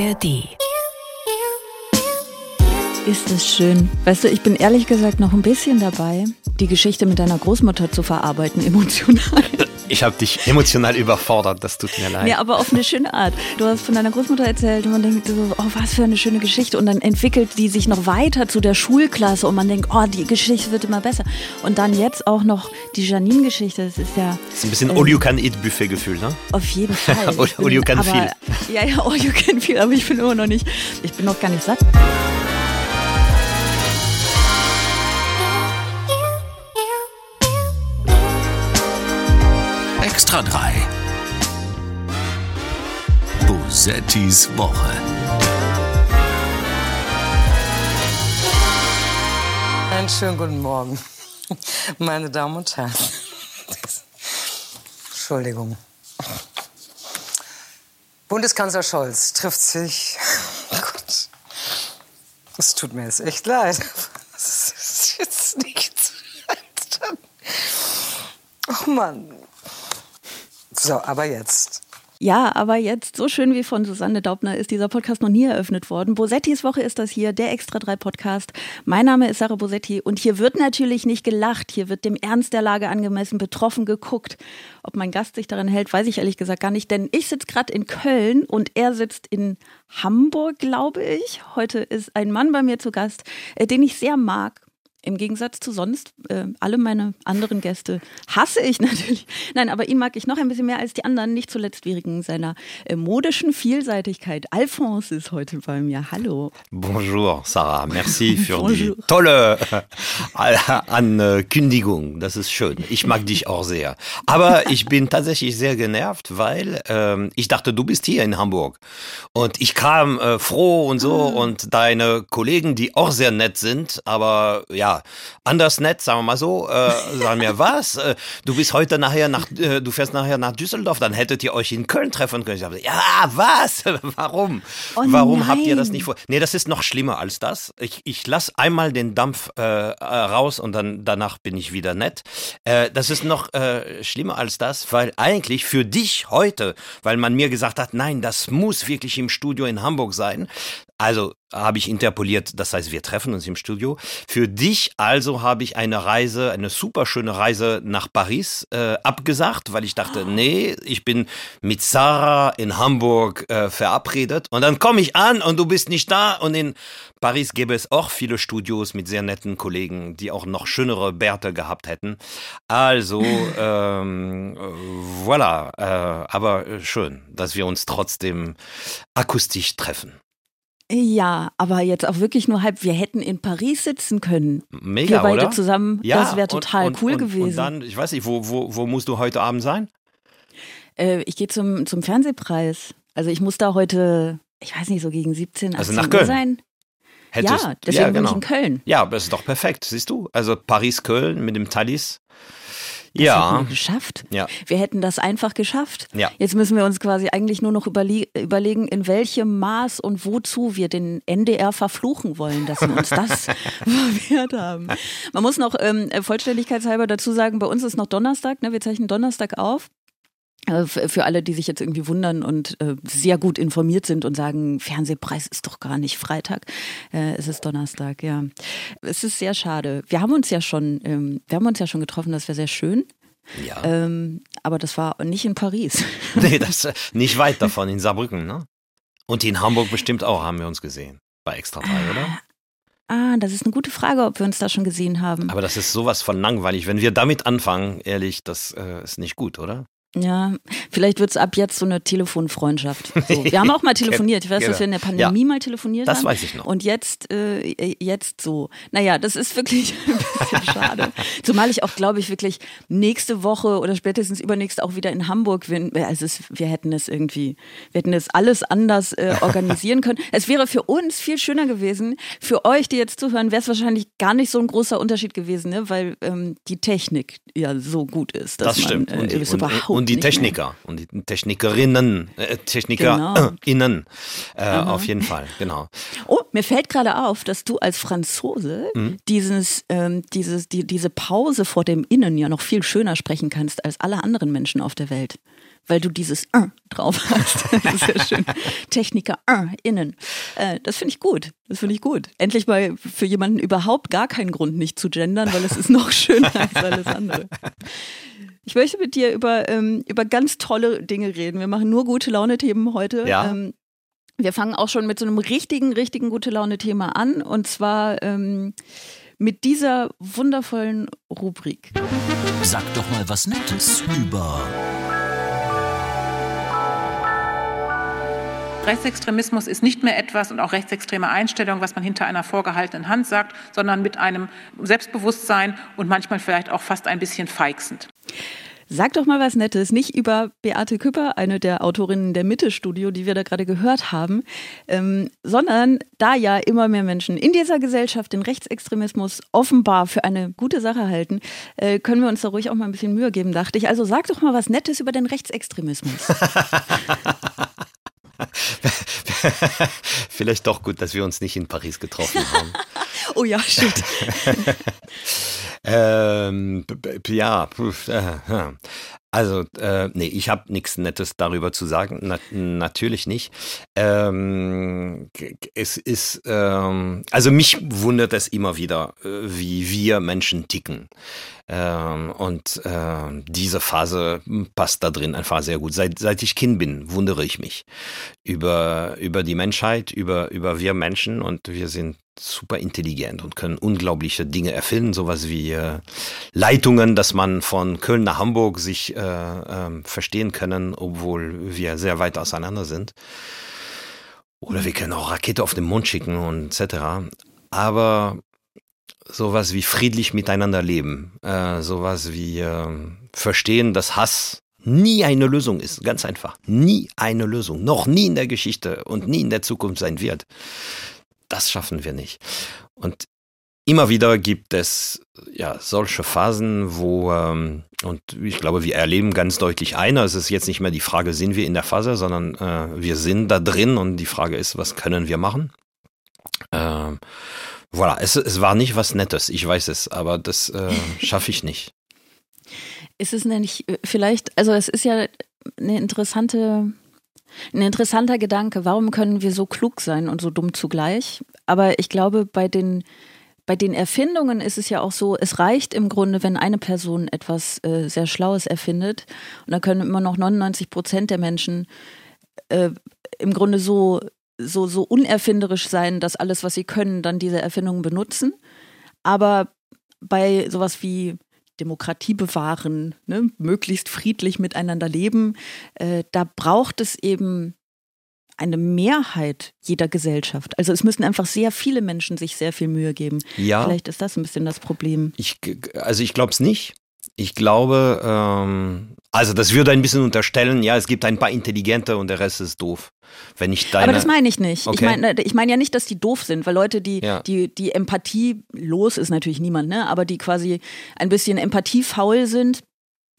ARD. Ist es schön. Weißt du, ich bin ehrlich gesagt noch ein bisschen dabei, die Geschichte mit deiner Großmutter zu verarbeiten, emotional. Ich habe dich emotional überfordert, das tut mir leid. Ja, aber auf eine schöne Art. Du hast von deiner Großmutter erzählt und man denkt so, oh, was für eine schöne Geschichte. Und dann entwickelt die sich noch weiter zu der Schulklasse und man denkt, oh, die Geschichte wird immer besser. Und dann jetzt auch noch die Janine-Geschichte. Das ist ja. Das ist ein bisschen äh, All-You-Can-Eat-Buffet-Gefühl, ne? Auf jeden Fall. All-You-Can-Feel. Ja, ja, All-You-Can-Feel, aber ich bin immer noch nicht, ich bin noch gar nicht satt. Bosettis Woche. Einen schönen guten Morgen, meine Damen und Herren. Entschuldigung. Bundeskanzler Scholz trifft sich. Gott. Es tut mir jetzt echt leid. Das ist jetzt nichts. Oh Mann. So, aber jetzt. Ja, aber jetzt, so schön wie von Susanne Daubner ist dieser Podcast noch nie eröffnet worden. Bosettis Woche ist das hier, der Extra 3 Podcast. Mein Name ist Sarah Bosetti und hier wird natürlich nicht gelacht, hier wird dem Ernst der Lage angemessen betroffen geguckt. Ob mein Gast sich daran hält, weiß ich ehrlich gesagt gar nicht, denn ich sitze gerade in Köln und er sitzt in Hamburg, glaube ich. Heute ist ein Mann bei mir zu Gast, äh, den ich sehr mag im Gegensatz zu sonst, äh, alle meine anderen Gäste hasse ich natürlich. Nein, aber ihn mag ich noch ein bisschen mehr als die anderen, nicht zuletzt wegen seiner äh, modischen Vielseitigkeit. Alphonse ist heute bei mir. Hallo. Bonjour, Sarah. Merci für Bonjour. die tolle äh, Ankündigung. Das ist schön. Ich mag dich auch sehr. Aber ich bin tatsächlich sehr genervt, weil ähm, ich dachte, du bist hier in Hamburg. Und ich kam äh, froh und so ah. und deine Kollegen, die auch sehr nett sind, aber ja, anders nett, sagen wir mal so, äh, sagen mir, was? Äh, du bist heute nachher nach, äh, du fährst nachher nach Düsseldorf, dann hättet ihr euch in Köln treffen können. Ich dachte, ja, was? Warum? Oh Warum habt ihr das nicht vor? Nee, das ist noch schlimmer als das. Ich, ich lass einmal den Dampf äh, raus und dann danach bin ich wieder nett. Äh, das ist noch äh, schlimmer als das, weil eigentlich für dich heute, weil man mir gesagt hat, nein, das muss wirklich im Studio in Hamburg sein. Also habe ich interpoliert, das heißt, wir treffen uns im Studio. Für dich also habe ich eine Reise, eine super schöne Reise nach Paris äh, abgesagt, weil ich dachte, nee, ich bin mit Sarah in Hamburg äh, verabredet. Und dann komme ich an und du bist nicht da. Und in Paris gäbe es auch viele Studios mit sehr netten Kollegen, die auch noch schönere Bärte gehabt hätten. Also, ähm, voilà. Äh, aber schön, dass wir uns trotzdem akustisch treffen. Ja, aber jetzt auch wirklich nur halb. Wir hätten in Paris sitzen können. Mega, Wir beide oder? zusammen. Ja, das wäre total und, und, cool und, gewesen. Und dann, ich weiß nicht, wo, wo, wo musst du heute Abend sein? Äh, ich gehe zum, zum Fernsehpreis. Also ich muss da heute, ich weiß nicht, so gegen 17, 18 Also nach Uhr Köln? sein. Hättest, ja, deswegen bin genau. ich in Köln. Ja, das ist doch perfekt, siehst du? Also Paris-Köln mit dem Thalys. Das Ja. hätten wir geschafft. Ja. Wir hätten das einfach geschafft. Ja. Jetzt müssen wir uns quasi eigentlich nur noch überle überlegen, in welchem Maß und wozu wir den NDR verfluchen wollen, dass sie uns das verwehrt haben. Man muss noch ähm, vollständigkeitshalber dazu sagen, bei uns ist noch Donnerstag, ne? wir zeichnen Donnerstag auf. Äh, Für alle, die sich jetzt irgendwie wundern und äh, sehr gut informiert sind und sagen, Fernsehpreis ist doch gar nicht Freitag, äh, es ist Donnerstag, ja. Es ist sehr schade. Wir haben uns ja schon, ähm, wir haben uns ja schon getroffen, das wäre sehr schön. Ja. Ähm, aber das war nicht in Paris. Nee, das ist nicht weit davon, in Saarbrücken, ne? Und in Hamburg bestimmt auch, haben wir uns gesehen. Bei Extra 3, oder? Ah, das ist eine gute Frage, ob wir uns da schon gesehen haben. Aber das ist sowas von langweilig. Wenn wir damit anfangen, ehrlich, das äh, ist nicht gut, oder? Ja, vielleicht wird es ab jetzt so eine Telefonfreundschaft. So, wir haben auch mal telefoniert. Ich weiß, dass wir in der Pandemie Ja. mal telefoniert Das haben. weiß ich noch. Und jetzt, äh, jetzt so. Naja, das ist wirklich ein bisschen schade. Zumal ich auch, glaube ich, wirklich nächste Woche oder spätestens übernächste auch wieder in Hamburg bin. Also es, wir hätten es irgendwie, wir hätten es alles anders äh, organisieren können. Es wäre für uns viel schöner gewesen. Für euch, die jetzt zuhören, wäre es wahrscheinlich gar nicht so ein großer Unterschied gewesen, ne? weil ähm, die Technik ja so gut ist. Dass Das stimmt. Man, und, äh, und, überhaupt und die nicht mehr- Techniker und die Technikerinnen, äh, TechnikerInnen, äh, auf jeden Fall, genau. Oh, mir fällt gerade auf, dass du als Franzose Mhm. dieses, ähm, dieses, die, diese Pause vor dem Innen ja noch viel schöner sprechen kannst als alle anderen Menschen auf der Welt. weil du dieses äh drauf hast. Das ist ja schön. Techniker äh, innen. Äh, das finde ich gut. Das finde ich gut. Endlich mal für jemanden überhaupt gar keinen Grund, nicht zu gendern, weil es ist noch schöner als alles andere. Ich möchte mit dir über, ähm, über ganz tolle Dinge reden. Wir machen nur gute Laune-Themen heute. Ja. Ähm, wir fangen auch schon mit so einem richtigen, richtigen gute Laune-Thema an. Und zwar ähm, mit dieser wundervollen Rubrik. Sag doch mal was Nettes über Rechtsextremismus ist nicht mehr etwas und auch rechtsextreme Einstellungen, was man hinter einer vorgehaltenen Hand sagt, sondern mit einem Selbstbewusstsein und manchmal vielleicht auch fast ein bisschen feixend. Sag doch mal was Nettes, nicht über Beate Küpper, eine der Autorinnen der Mitte-Studio, die wir da gerade gehört haben, ähm, sondern da ja immer mehr Menschen in dieser Gesellschaft den Rechtsextremismus offenbar für eine gute Sache halten, äh, können wir uns da ruhig auch mal ein bisschen Mühe geben, dachte ich. Also sag doch mal was Nettes über den Rechtsextremismus. Vielleicht doch gut, dass wir uns nicht in Paris getroffen haben. oh ja, shit. ähm, ja, äh, also, äh, nee, ich habe nichts Nettes darüber zu sagen. Na, natürlich nicht. Ähm, es ist, ähm, also mich wundert es immer wieder, äh, wie wir Menschen ticken. Ähm, und äh, diese Phase passt da drin einfach sehr gut. Seit, seit ich Kind bin, wundere ich mich über, über die Menschheit, über, über wir Menschen und wir sind super intelligent und können unglaubliche Dinge erfinden, sowas wie äh, Leitungen, dass man von Köln nach Hamburg sich äh, äh, verstehen können, obwohl wir sehr weit auseinander sind. Oder wir können auch Rakete auf den Mond schicken und etc. Aber sowas wie friedlich miteinander leben, äh, sowas wie äh, verstehen, dass Hass nie eine Lösung ist, ganz einfach. Nie eine Lösung, noch nie in der Geschichte und nie in der Zukunft sein wird das schaffen wir nicht. Und immer wieder gibt es ja solche Phasen, wo ähm, und ich glaube, wir erleben ganz deutlich einer. Es ist jetzt nicht mehr die Frage, sind wir in der Phase, sondern äh, wir sind da drin und die Frage ist, was können wir machen? Ähm, voilà, es, es war nicht was Nettes, ich weiß es, aber das äh, schaffe ich nicht. Ist es nicht äh, vielleicht, also es ist ja eine interessante ein interessanter Gedanke. Warum können wir so klug sein und so dumm zugleich? Aber ich glaube, bei den, bei den Erfindungen ist es ja auch so, es reicht im Grunde, wenn eine Person etwas äh, sehr Schlaues erfindet. Und da können immer noch 99 Prozent der Menschen äh, im Grunde so, so, so unerfinderisch sein, dass alles, was sie können, dann diese Erfindungen benutzen. Aber bei sowas wie Demokratie bewahren, ne, möglichst friedlich miteinander leben, äh, da braucht es eben eine Mehrheit jeder Gesellschaft. Also es müssen einfach sehr viele Menschen sich sehr viel Mühe geben. Ja. Vielleicht ist das ein bisschen das Problem. Ich, also ich glaube es nicht. Ich glaube, ähm, also das würde ein bisschen unterstellen, ja, es gibt ein paar Intelligente und der Rest ist doof. Wenn ich deine Aber das meine ich nicht. Okay. Ich meine ich mein ja nicht, dass die doof sind, weil Leute, die, ja. die, die Empathie los ist natürlich niemand, ne? Aber die quasi ein bisschen empathiefaul sind,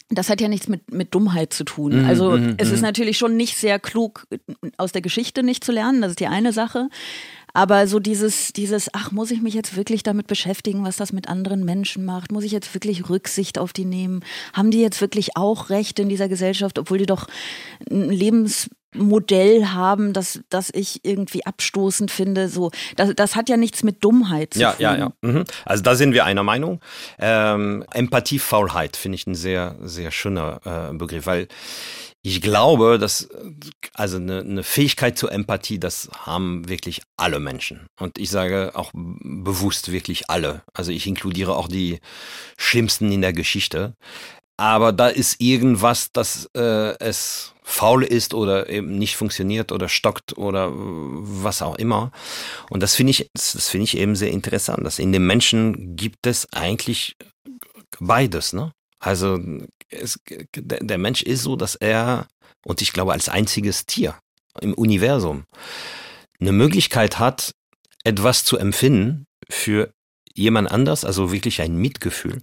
das hat ja nichts mit, mit Dummheit zu tun. Mm, also mm, es mm. ist natürlich schon nicht sehr klug, aus der Geschichte nicht zu lernen, das ist die eine Sache. Aber so dieses, dieses, ach, muss ich mich jetzt wirklich damit beschäftigen, was das mit anderen Menschen macht? Muss ich jetzt wirklich Rücksicht auf die nehmen? Haben die jetzt wirklich auch Recht in dieser Gesellschaft, obwohl die doch ein Lebensmodell haben, das, das ich irgendwie abstoßend finde. So, das, das hat ja nichts mit Dummheit zu ja, tun. Ja, ja, ja. Mhm. Also da sind wir einer Meinung. Ähm, Empathiefaulheit finde ich ein sehr, sehr schöner äh, Begriff, weil ich glaube, dass also eine, eine Fähigkeit zur Empathie, das haben wirklich alle Menschen. Und ich sage auch bewusst wirklich alle. Also ich inkludiere auch die Schlimmsten in der Geschichte. Aber da ist irgendwas, dass äh, es faul ist oder eben nicht funktioniert oder stockt oder was auch immer. Und das finde ich, das finde ich eben sehr interessant, dass in den Menschen gibt es eigentlich beides, ne? Also es, der Mensch ist so, dass er, und ich glaube als einziges Tier im Universum, eine Möglichkeit hat, etwas zu empfinden für jemand anders, also wirklich ein Mitgefühl,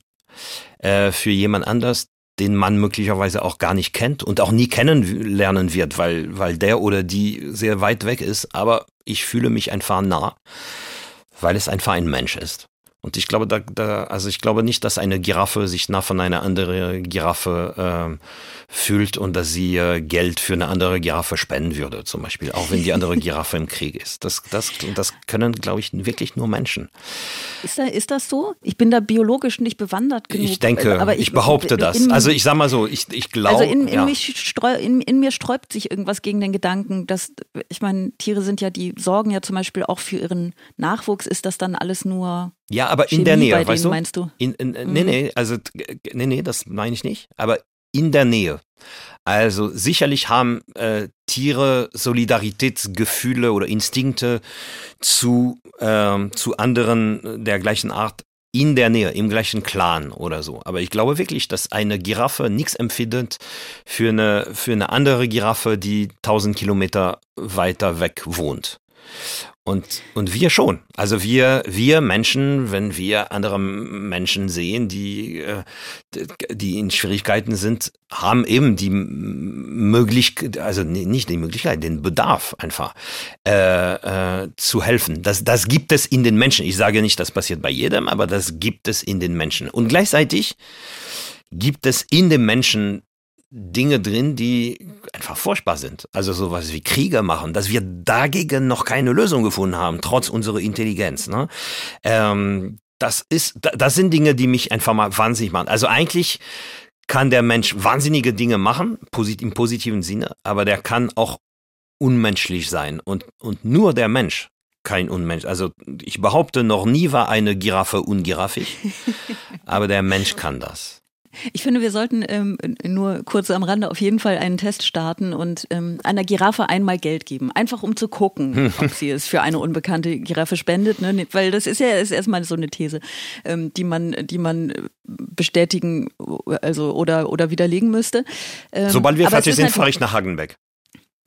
äh, für jemand anders, den man möglicherweise auch gar nicht kennt und auch nie kennenlernen wird, weil, weil der oder die sehr weit weg ist. Aber ich fühle mich einfach nah, weil es einfach ein Mensch ist. Und ich glaube, da, da, also ich glaube nicht, dass eine Giraffe sich nah von einer anderen Giraffe äh, fühlt und dass sie äh, Geld für eine andere Giraffe spenden würde, zum Beispiel, auch wenn die andere Giraffe im Krieg ist. Das, das, das können, glaube ich, wirklich nur Menschen. Ist, da, ist das so? Ich bin da biologisch nicht bewandert genug. Ich denke, aber ich, ich behaupte das. In, also ich sag mal so, ich, ich glaube. Also in, in, ja. mich streu, in, in mir sträubt sich irgendwas gegen den Gedanken, dass, ich meine, Tiere sind ja, die sorgen ja zum Beispiel auch für ihren Nachwuchs. Ist das dann alles nur ja, aber Chemie in der Nähe, bei weißt denen, du? meinst du? In, in, nee, nee, also nee, nee, das meine ich nicht. Aber in der Nähe. Also sicherlich haben äh, Tiere Solidaritätsgefühle oder Instinkte zu, ähm, zu anderen der gleichen Art in der Nähe, im gleichen Clan oder so. Aber ich glaube wirklich, dass eine Giraffe nichts empfindet für eine, für eine andere Giraffe, die 1000 Kilometer weiter weg wohnt. Und, und wir schon. Also wir, wir Menschen, wenn wir andere Menschen sehen, die, äh, die in Schwierigkeiten sind, haben eben die Möglichkeit, also nicht die Möglichkeit, den Bedarf einfach äh, äh, zu helfen. Das, das gibt es in den Menschen. Ich sage nicht, das passiert bei jedem, aber das gibt es in den Menschen. Und gleichzeitig gibt es in den Menschen Dinge drin, die einfach furchtbar sind. Also sowas wie Kriege machen, dass wir dagegen noch keine Lösung gefunden haben, trotz unserer Intelligenz. Ne? Ähm, das ist, das sind Dinge, die mich einfach mal wahnsinnig machen. Also eigentlich kann der Mensch wahnsinnige Dinge machen, im positiven Sinne, aber der kann auch unmenschlich sein und, und nur der Mensch kein Unmensch. Also ich behaupte, noch nie war eine Giraffe ungiraffig, aber der Mensch kann das. Ich finde, wir sollten ähm, nur kurz am Rande auf jeden Fall einen Test starten und ähm, einer Giraffe einmal Geld geben. Einfach um zu gucken, ob sie es für eine unbekannte Giraffe spendet. Ne? Weil das ist ja ist erstmal so eine These, ähm, die man, die man bestätigen also oder, oder widerlegen müsste. Ähm, Sobald wir fertig sind, fahre ich nach Hagenbeck.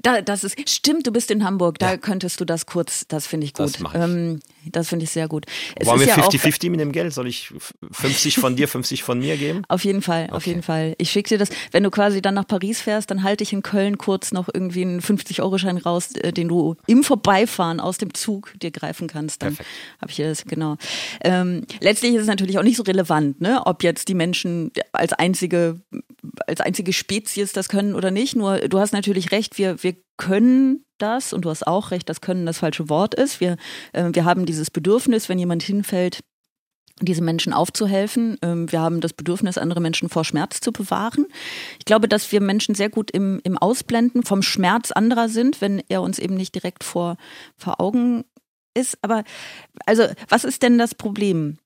Da, das ist stimmt. Du bist in Hamburg. Da ja. könntest du das kurz. Das finde ich gut. Das, ähm, das finde ich sehr gut. Es Wollen wir 50-50 ja mit dem Geld? Soll ich 50 von dir, 50 von mir geben? Auf jeden Fall, okay. auf jeden Fall. Ich schicke dir das. Wenn du quasi dann nach Paris fährst, dann halte ich in Köln kurz noch irgendwie einen 50-Euro-Schein raus, äh, den du im Vorbeifahren aus dem Zug dir greifen kannst. Dann habe ich dir das genau. Ähm, letztlich ist es natürlich auch nicht so relevant, ne, ob jetzt die Menschen als einzige als einzige Spezies das können oder nicht. Nur du hast natürlich recht. Wir wir können das, und du hast auch recht, dass können das falsche Wort ist. Wir, äh, wir haben dieses Bedürfnis, wenn jemand hinfällt, diese Menschen aufzuhelfen. Ähm, wir haben das Bedürfnis, andere Menschen vor Schmerz zu bewahren. Ich glaube, dass wir Menschen sehr gut im, im Ausblenden vom Schmerz anderer sind, wenn er uns eben nicht direkt vor, vor Augen ist. Aber also, was ist denn das Problem?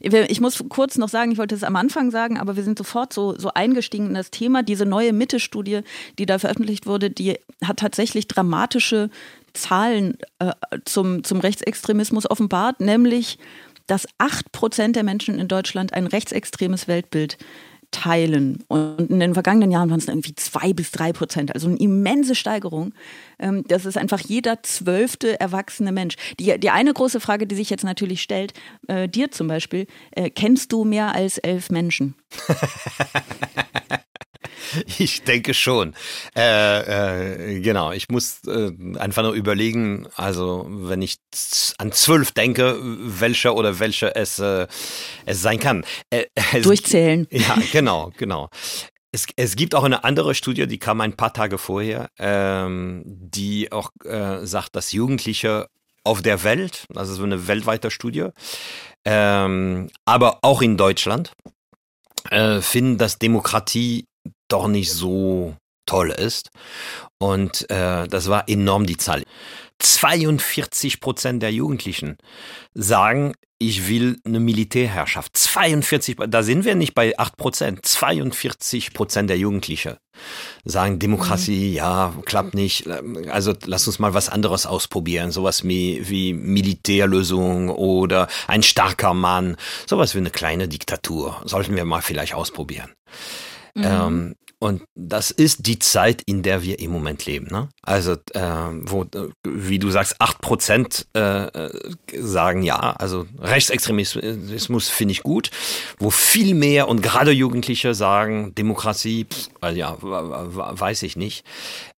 Ich muss kurz noch sagen, ich wollte es am Anfang sagen, aber wir sind sofort so, so eingestiegen in das Thema. Diese neue Mitte-Studie, die da veröffentlicht wurde, die hat tatsächlich dramatische Zahlen äh, zum, zum Rechtsextremismus offenbart, nämlich, dass acht Prozent der Menschen in Deutschland ein rechtsextremes Weltbild teilen. Und in den vergangenen Jahren waren es irgendwie zwei bis drei Prozent, also eine immense Steigerung. Ähm, das ist einfach jeder zwölfte erwachsene Mensch. Die, die eine große Frage, die sich jetzt natürlich stellt, äh, dir zum Beispiel, äh, kennst du mehr als elf Menschen? Ich denke schon. Äh, äh, genau, ich muss äh, einfach nur überlegen, also wenn ich an zwölf denke, welcher oder welche es, äh, es sein kann. Äh, es, Durchzählen. Ja, genau, genau. Es, es gibt auch eine andere Studie, die kam ein paar Tage vorher, ähm, die auch äh, sagt, dass Jugendliche auf der Welt, also so eine weltweite Studie, ähm, aber auch in Deutschland, äh, finden, dass Demokratie doch nicht so toll ist. Und äh, das war enorm die Zahl. 42 Prozent der Jugendlichen sagen, ich will eine Militärherrschaft. 42, da sind wir nicht bei 8 Prozent. 42 Prozent der Jugendlichen sagen, Demokratie, mhm. ja, klappt nicht. Also lass uns mal was anderes ausprobieren. Sowas wie, wie Militärlösung oder ein starker Mann. Sowas wie eine kleine Diktatur. Sollten wir mal vielleicht ausprobieren. Mhm. Ähm, und das ist die Zeit, in der wir im Moment leben. Ne? Also, äh, wo, wie du sagst, acht Prozent äh, sagen ja. Also Rechtsextremismus finde ich gut. Wo viel mehr und gerade Jugendliche sagen, Demokratie, pff, ja, weiß ich nicht.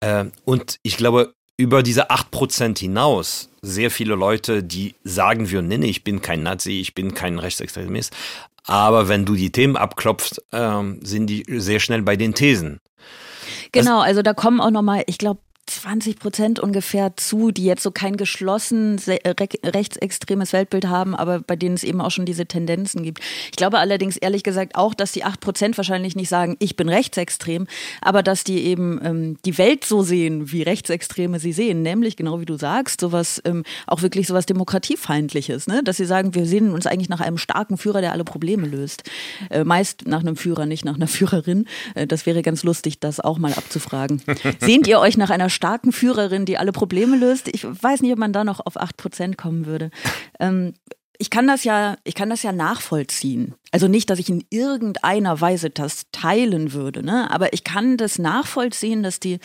Äh, und ich glaube, über diese 8% hinaus sehr viele Leute, die sagen würden, nee, nee, ich bin kein Nazi, ich bin kein Rechtsextremist. Aber wenn du die Themen abklopfst, ähm, sind die sehr schnell bei den Thesen. Genau, also da kommen auch nochmal, ich glaube, 20 Prozent ungefähr zu, die jetzt so kein geschlossen äh, rechtsextremes Weltbild haben, aber bei denen es eben auch schon diese Tendenzen gibt. Ich glaube allerdings ehrlich gesagt auch, dass die 8 Prozent wahrscheinlich nicht sagen, ich bin rechtsextrem, aber dass die eben ähm, die Welt so sehen, wie Rechtsextreme sie sehen, nämlich genau wie du sagst, sowas ähm, auch wirklich sowas demokratiefeindliches, ne? dass sie sagen, wir sehen uns eigentlich nach einem starken Führer, der alle Probleme löst. Äh, meist nach einem Führer, nicht nach einer Führerin. Äh, das wäre ganz lustig, das auch mal abzufragen. Sehnt ihr euch nach einer starken Führerin, die alle Probleme löst. Ich weiß nicht, ob man da noch auf 8% kommen würde. Ähm, ich kann das ja, ich kann das ja nachvollziehen. Also nicht, dass ich in irgendeiner Weise das teilen würde, ne? Aber ich kann das nachvollziehen, dass die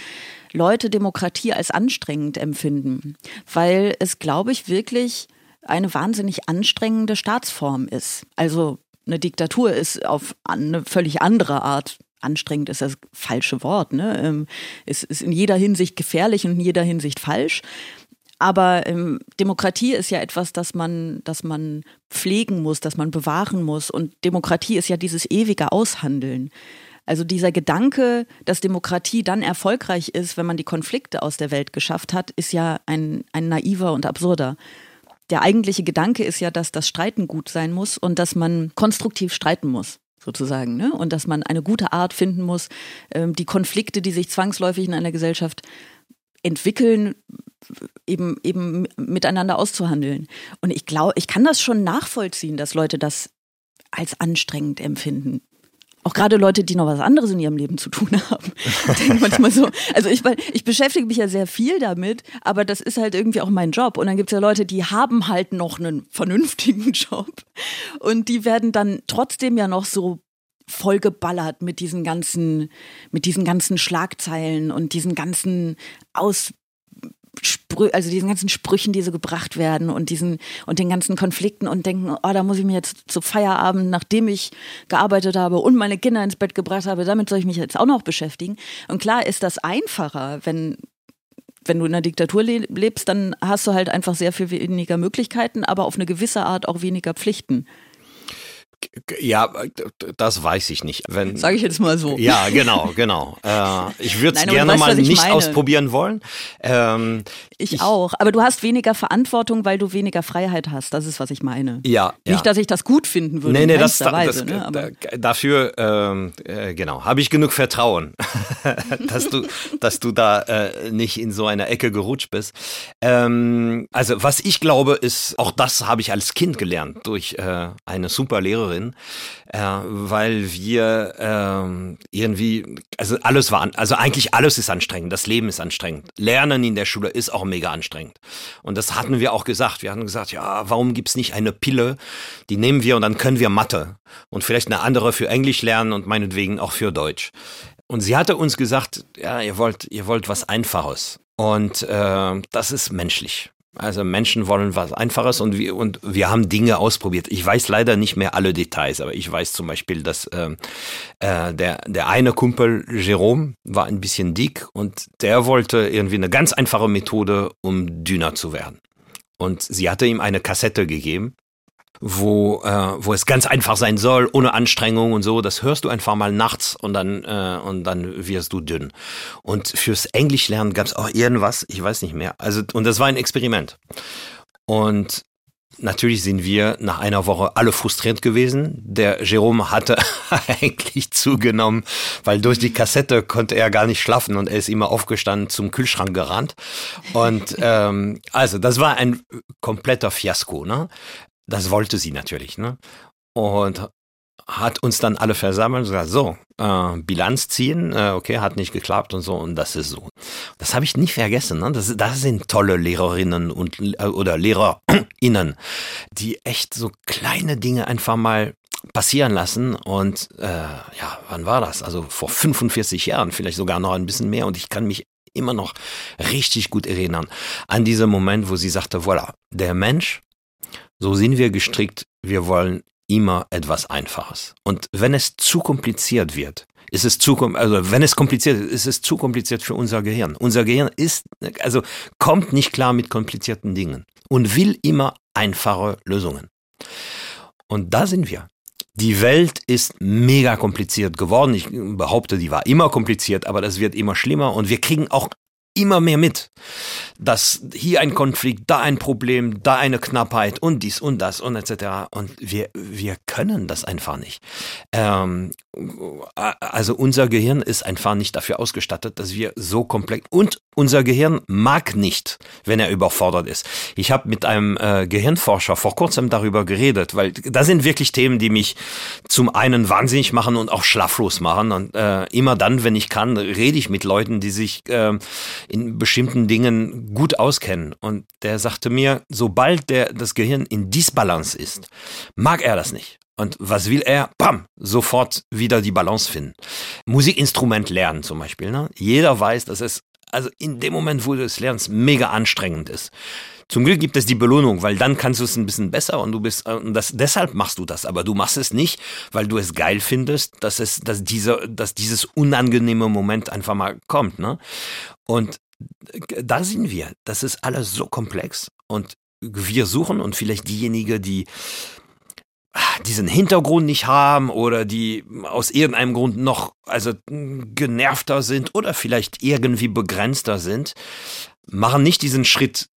Leute Demokratie als anstrengend empfinden, weil es, glaube ich, wirklich eine wahnsinnig anstrengende Staatsform ist. Also eine Diktatur ist auf eine völlig andere Art anstrengend ist das falsche Wort. Ne? Ähm, es ist in jeder Hinsicht gefährlich und in jeder Hinsicht falsch. Aber ähm, Demokratie ist ja etwas, das man, das man pflegen muss, das man bewahren muss. Und Demokratie ist ja dieses ewige Aushandeln. Also dieser Gedanke, dass Demokratie dann erfolgreich ist, wenn man die Konflikte aus der Welt geschafft hat, ist ja ein, ein naiver und absurder. Der eigentliche Gedanke ist ja, dass das Streiten gut sein muss und dass man konstruktiv streiten muss sozusagen. Ne? Und dass man eine gute Art finden muss, ähm, die Konflikte, die sich zwangsläufig in einer Gesellschaft entwickeln, eben, eben miteinander auszuhandeln. Und ich glaube, ich kann das schon nachvollziehen, dass Leute das als anstrengend empfinden. Auch gerade Leute, die noch was anderes in ihrem Leben zu tun haben. Ich denke manchmal so, also ich, ich beschäftige mich ja sehr viel damit, aber das ist halt irgendwie auch mein Job. Und dann gibt es ja Leute, die haben halt noch einen vernünftigen Job. Und die werden dann trotzdem ja noch so vollgeballert mit diesen ganzen, mit diesen ganzen Schlagzeilen und diesen ganzen Aus, also diesen ganzen Sprüchen, die so gebracht werden und diesen und den ganzen Konflikten und denken, oh, da muss ich mich jetzt zu Feierabend, nachdem ich gearbeitet habe und meine Kinder ins Bett gebracht habe, damit soll ich mich jetzt auch noch beschäftigen. Und klar ist das einfacher, wenn wenn du in einer Diktatur lebst, dann hast du halt einfach sehr viel weniger Möglichkeiten, aber auf eine gewisse Art auch weniger Pflichten. Ja, das weiß ich nicht. Sage ich jetzt mal so. Ja, genau, genau. Äh, ich würde es gerne weißt, mal nicht meine. ausprobieren wollen. Ähm, ich, ich, auch. Aber du hast weniger Verantwortung, weil du weniger Freiheit hast. Das ist, was ich meine. Ja. Nicht, ja. dass ich das gut finden würde. Nee, nee, das, Weise, das, ne? da, dafür, ähm, äh, genau, habe ich genug Vertrauen, dass du, dass du da äh, nicht in so einer Ecke gerutscht bist. Ähm, also, was ich glaube, ist, auch das habe ich als Kind gelernt durch äh, eine super Lehrerin Lehrerin, äh, weil wir äh, irgendwie, also alles war, also eigentlich alles ist anstrengend, das Leben ist anstrengend. Lernen in der Schule ist auch mega anstrengend. Und das hatten wir auch gesagt. Wir hatten gesagt, ja, warum gibt's nicht eine Pille, die nehmen wir und dann können wir Mathe und vielleicht eine andere für Englisch lernen und meinetwegen auch für Deutsch. Und sie hatte uns gesagt, ja, ihr wollt, ihr wollt was Einfaches. Und äh, das ist menschlich. Also Menschen wollen was Einfaches und wir, und wir haben Dinge ausprobiert. Ich weiß leider nicht mehr alle Details, aber ich weiß zum Beispiel, dass äh, äh, der, der eine Kumpel, Jerome, war ein bisschen dick und der wollte irgendwie eine ganz einfache Methode, um dünner zu werden. Und sie hatte ihm eine Kassette gegeben wo, äh, wo es ganz einfach sein soll, ohne Anstrengung und so. Das hörst du einfach mal nachts und dann, äh, und dann wirst du dünn. Und fürs Englischlernen gab es auch irgendwas, ich weiß nicht mehr. Also, und das war ein Experiment. Und Natürlich sind wir nach einer Woche alle frustriert gewesen. Der Jerome hatte eigentlich zugenommen, weil durch die Kassette konnte er gar nicht schlafen und er ist immer aufgestanden, zum Kühlschrank gerannt. Und ähm, also das war ein kompletter Fiasko. Ne? Das wollte sie natürlich, ne? Und hat uns dann alle versammelt und gesagt, so, äh, Bilanz ziehen, äh, okay, hat nicht geklappt und so, und das ist so. Das habe ich nicht vergessen, ne? Das, das sind tolle Lehrerinnen und äh, oder LehrerInnen, die echt so kleine Dinge einfach mal passieren lassen und äh, ja, wann war das? Also vor 45 Jahren, vielleicht sogar noch ein bisschen mehr und ich kann mich immer noch richtig gut erinnern an diesen Moment, wo sie sagte, voilà, der Mensch so sind wir gestrickt, wir wollen immer etwas Einfaches. Und wenn es zu kompliziert wird, ist es zu, also wenn es kompliziert ist, ist es zu kompliziert für unser Gehirn. Unser Gehirn ist, also kommt nicht klar mit komplizierten Dingen und will immer einfache Lösungen. Und da sind wir. Die Welt ist mega kompliziert geworden. Ich behaupte, die war immer kompliziert, aber das wird immer schlimmer und wir kriegen auch immer mehr mit, dass hier ein Konflikt, da ein Problem, da eine Knappheit und dies und das und etc. Und wir, wir können das einfach nicht. Ähm, also unser Gehirn ist einfach nicht dafür ausgestattet, dass wir so komplex und unser Gehirn mag nicht, wenn er überfordert ist. Ich habe mit einem äh, Gehirnforscher vor kurzem darüber geredet, weil da sind wirklich Themen, die mich zum einen wahnsinnig machen und auch schlaflos machen. Und äh, immer dann, wenn ich kann, rede ich mit Leuten, die sich äh, in bestimmten Dingen gut auskennen. Und der sagte mir, sobald der, das Gehirn in Disbalance ist, mag er das nicht. Und was will er? Bam! Sofort wieder die Balance finden. Musikinstrument lernen zum Beispiel. Ne? Jeder weiß, dass es also in dem Moment, wo du es lernst, mega anstrengend ist. Zum Glück gibt es die Belohnung, weil dann kannst du es ein bisschen besser und du bist und das deshalb machst du das, aber du machst es nicht, weil du es geil findest, dass es dass dieser dass dieses unangenehme Moment einfach mal kommt, ne? Und da sind wir. Das ist alles so komplex und wir suchen und vielleicht diejenigen, die diesen Hintergrund nicht haben oder die aus irgendeinem Grund noch also genervter sind oder vielleicht irgendwie begrenzter sind, machen nicht diesen Schritt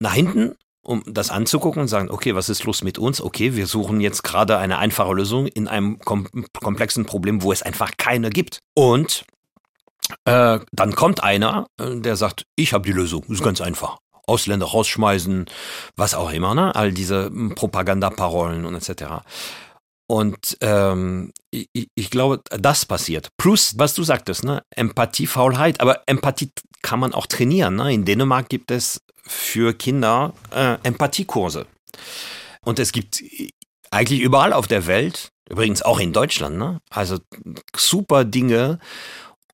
nach hinten, um das anzugucken und sagen, okay, was ist los mit uns? Okay, wir suchen jetzt gerade eine einfache Lösung in einem kom komplexen Problem, wo es einfach keine gibt. Und äh, dann kommt einer, äh, der sagt, ich habe die Lösung, ist ganz einfach. Ausländer rausschmeißen, was auch immer, ne? All diese hm, Propagandaparolen und etc. Und ähm, ich, ich glaube, das passiert. Plus, was du sagtest, ne? Empathiefaulheit, aber Empathie kann man auch trainieren. Ne? In Dänemark gibt es für Kinder äh, Empathiekurse. Und es gibt eigentlich überall auf der Welt, übrigens auch in Deutschland, ne? also super Dinge,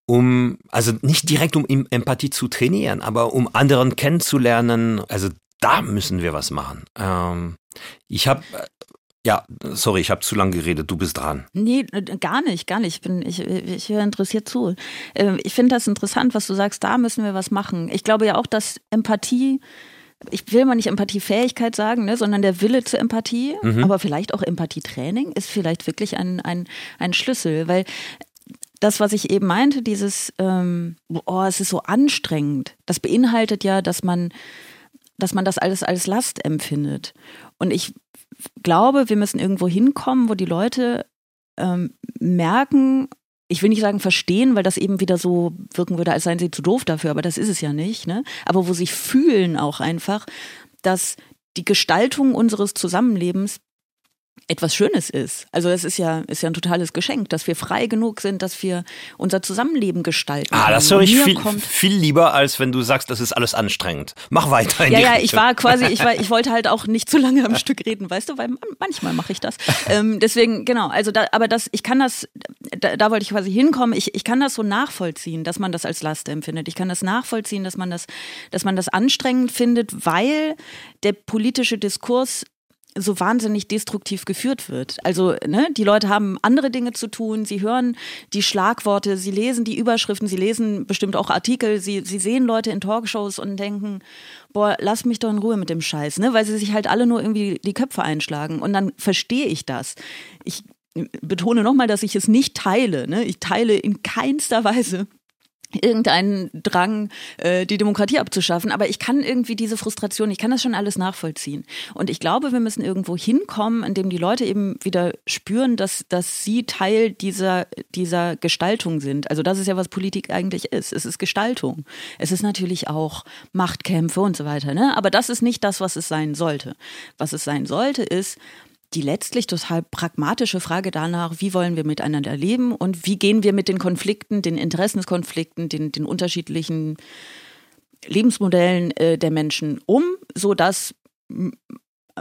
um, also nicht direkt um Empathie zu trainieren, aber um anderen kennenzulernen. Also da müssen wir was machen. Ähm, ich habe ja, sorry, ich habe zu lange geredet. Du bist dran. Nee, gar nicht, gar nicht. Ich bin, ich, ich höre interessiert zu. Ähm, ich finde das interessant, was du sagst. Da müssen wir was machen. Ich glaube ja auch, dass Empathie ich will mal nicht Empathiefähigkeit sagen, ne, sondern der Wille zur Empathie, mhm. aber vielleicht auch Empathietraining ist vielleicht wirklich ein, ein, ein Schlüssel, weil das, was ich eben meinte, dieses, ähm, oh, es ist so anstrengend, das beinhaltet ja, dass man, dass man das alles als Last empfindet. Und ich glaube, wir müssen irgendwo hinkommen, wo die Leute ähm, merken, ich will nicht sagen verstehen, weil das eben wieder so wirken würde, als seien sie zu doof dafür, aber das ist es ja nicht, ne? Aber wo sie fühlen auch einfach, dass die Gestaltung unseres Zusammenlebens etwas Schönes ist. Also es ist ja, ist ja ein totales Geschenk, dass wir frei genug sind, dass wir unser Zusammenleben gestalten. Ah, das höre ich viel, viel lieber, als wenn du sagst, das ist alles anstrengend. Mach weiter. In ja, ja, ich war quasi, ich war, ich wollte halt auch nicht zu lange am Stück reden, weißt du, weil manchmal mache ich das. Ähm, deswegen, genau, also da, aber das, ich kann das, da, da wollte ich quasi hinkommen, ich, ich kann das so nachvollziehen, dass man das als Last empfindet. Ich kann das nachvollziehen, dass man das, dass man das anstrengend findet, weil der politische Diskurs so wahnsinnig destruktiv geführt wird. Also ne, die Leute haben andere Dinge zu tun, sie hören die Schlagworte, sie lesen die Überschriften, sie lesen bestimmt auch Artikel, sie, sie sehen Leute in Talkshows und denken, boah, lass mich doch in Ruhe mit dem Scheiß, ne? weil sie sich halt alle nur irgendwie die Köpfe einschlagen. Und dann verstehe ich das. Ich betone nochmal, dass ich es nicht teile. Ne? Ich teile in keinster Weise irgendeinen Drang, äh, die Demokratie abzuschaffen. Aber ich kann irgendwie diese Frustration, ich kann das schon alles nachvollziehen. Und ich glaube, wir müssen irgendwo hinkommen, in dem die Leute eben wieder spüren, dass, dass sie Teil dieser, dieser Gestaltung sind. Also das ist ja, was Politik eigentlich ist. Es ist Gestaltung. Es ist natürlich auch Machtkämpfe und so weiter. Ne? Aber das ist nicht das, was es sein sollte. Was es sein sollte, ist, die letztlich total pragmatische Frage danach, wie wollen wir miteinander leben und wie gehen wir mit den Konflikten, den Interessenskonflikten, den, den unterschiedlichen Lebensmodellen äh, der Menschen um, sodass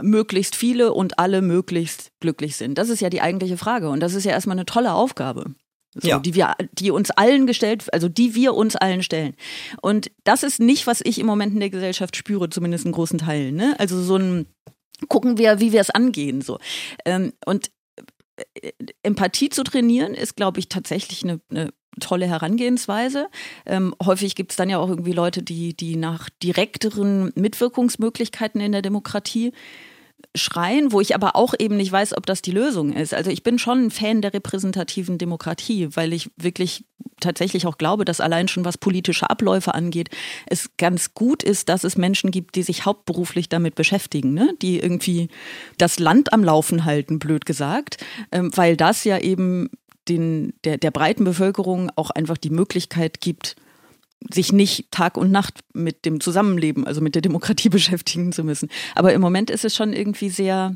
möglichst viele und alle möglichst glücklich sind. Das ist ja die eigentliche Frage und das ist ja erstmal eine tolle Aufgabe. So, ja. die wir, die uns allen gestellt, also die wir uns allen stellen. Und das ist nicht, was ich im Moment in der Gesellschaft spüre, zumindest in großen Teilen. Ne? Also so ein gucken wir, wie wir es angehen. So. Ähm, und äh, Empathie zu trainieren ist, glaube ich, tatsächlich eine, eine tolle Herangehensweise. Ähm, häufig gibt es dann ja auch irgendwie Leute, die, die nach direkteren Mitwirkungsmöglichkeiten in der Demokratie schreien, wo ich aber auch eben nicht weiß, ob das die Lösung ist. Also ich bin schon ein Fan der repräsentativen Demokratie, weil ich wirklich tatsächlich auch glaube, dass allein schon was politische Abläufe angeht, es ganz gut ist, dass es Menschen gibt, die sich hauptberuflich damit beschäftigen, ne? die irgendwie das Land am Laufen halten, blöd gesagt, ähm, weil das ja eben den, der, der breiten Bevölkerung auch einfach die Möglichkeit gibt, sich nicht Tag und Nacht mit dem Zusammenleben, also mit der Demokratie beschäftigen zu müssen. Aber im Moment ist es schon irgendwie sehr,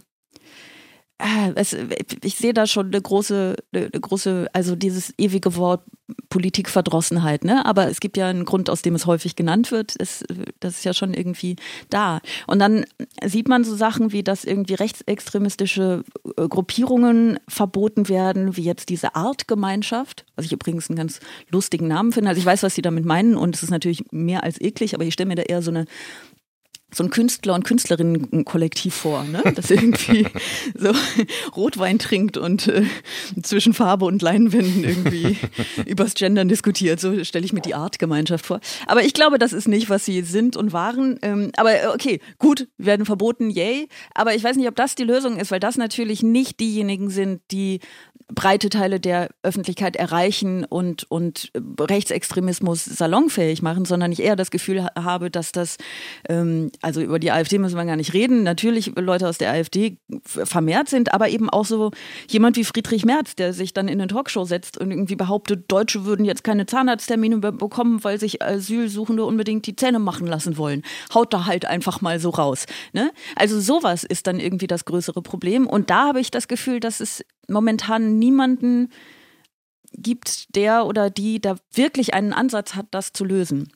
ich sehe da schon eine große, eine große, also dieses ewige Wort Politikverdrossenheit, ne? Aber es gibt ja einen Grund, aus dem es häufig genannt wird. Es, das ist ja schon irgendwie da. Und dann sieht man so Sachen wie, dass irgendwie rechtsextremistische äh, Gruppierungen verboten werden, wie jetzt diese Artgemeinschaft, was ich übrigens einen ganz lustigen Namen finde. Also ich weiß, was sie damit meinen und es ist natürlich mehr als eklig, aber ich stelle mir da eher so eine so ein Künstler- und Künstlerinnen-Kollektiv vor, ne? das irgendwie so Rotwein trinkt und äh, zwischen Farbe und Leinwänden irgendwie übers Gendern diskutiert. So stelle ich mir die Artgemeinschaft vor. Aber ich glaube, das ist nicht, was sie sind und waren. Ähm, aber äh, okay, gut, werden verboten, yay. Aber ich weiß nicht, ob das die Lösung ist, weil das natürlich nicht diejenigen sind, die breite Teile der Öffentlichkeit erreichen und, und Rechtsextremismus salonfähig machen, sondern ich eher das Gefühl habe, dass das, ähm, also über die AfD müssen wir gar nicht reden, natürlich Leute aus der AfD vermehrt sind, aber eben auch so jemand wie Friedrich Merz, der sich dann in eine Talkshow setzt und irgendwie behauptet, Deutsche würden jetzt keine Zahnarzttermine bekommen, weil sich Asylsuchende unbedingt die Zähne machen lassen wollen. Haut da halt einfach mal so raus. Ne? Also sowas ist dann irgendwie das größere Problem. Und da habe ich das Gefühl, dass es momentan niemanden gibt, der oder die da wirklich einen Ansatz hat, das zu lösen.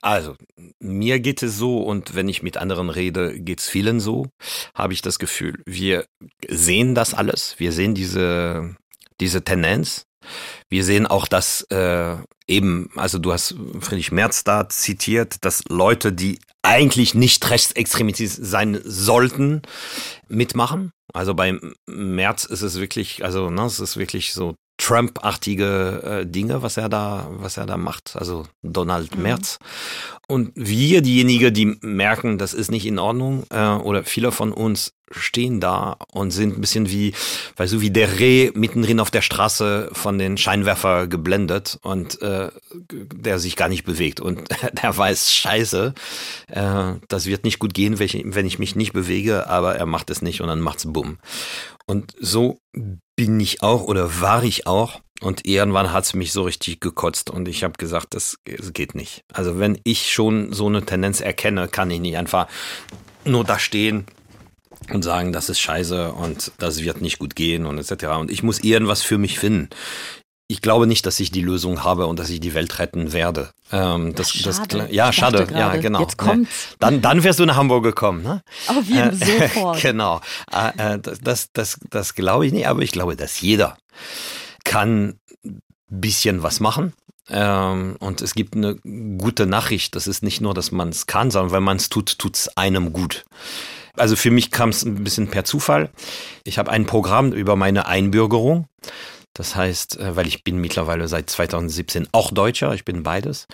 Also, mir geht es so und wenn ich mit anderen rede, geht es vielen so, habe ich das Gefühl, wir sehen das alles, wir sehen diese, diese Tendenz, wir sehen auch, dass äh, eben, also du hast Friedrich Merz da zitiert, dass Leute, die eigentlich nicht rechtsextremistisch sein sollten, mitmachen. Also bei Merz ist es wirklich, also ne, es ist wirklich so Trump-artige äh, Dinge, was er da, was er da macht. Also Donald mhm. Merz. Und wir, diejenigen, die merken, das ist nicht in Ordnung, äh, oder viele von uns stehen da und sind ein bisschen wie, weißt du, wie der Reh mittendrin auf der Straße von den Scheinwerfer geblendet und äh, der sich gar nicht bewegt. Und der weiß, scheiße, äh, das wird nicht gut gehen, wenn ich mich nicht bewege, aber er macht es nicht und dann macht's bumm. Und so bin ich auch oder war ich auch. Und irgendwann hat's mich so richtig gekotzt und ich habe gesagt, das, das geht nicht. Also wenn ich schon so eine Tendenz erkenne, kann ich nicht einfach nur da stehen und sagen, das ist scheiße und das wird nicht gut gehen und etc. Und ich muss irgendwas für mich finden. Ich glaube nicht, dass ich die Lösung habe und dass ich die Welt retten werde. Ähm, das, schade. Das, ja, schade. Ja, genau. Jetzt kommt's. Dann, dann wärst du nach Hamburg gekommen. Ne? Auf jeden äh, sofort. genau. Äh, das, das, das, das glaube ich nicht, aber ich glaube, dass jeder kann bisschen was machen. Ähm, und es gibt eine gute Nachricht. Das ist nicht nur, dass man es kann, sondern wenn man es tut, tut es einem gut. Also für mich kam es ein bisschen per Zufall. Ich habe ein Programm über meine Einbürgerung. Das heißt, äh, weil ich bin mittlerweile seit 2017 auch Deutscher, ich bin beides.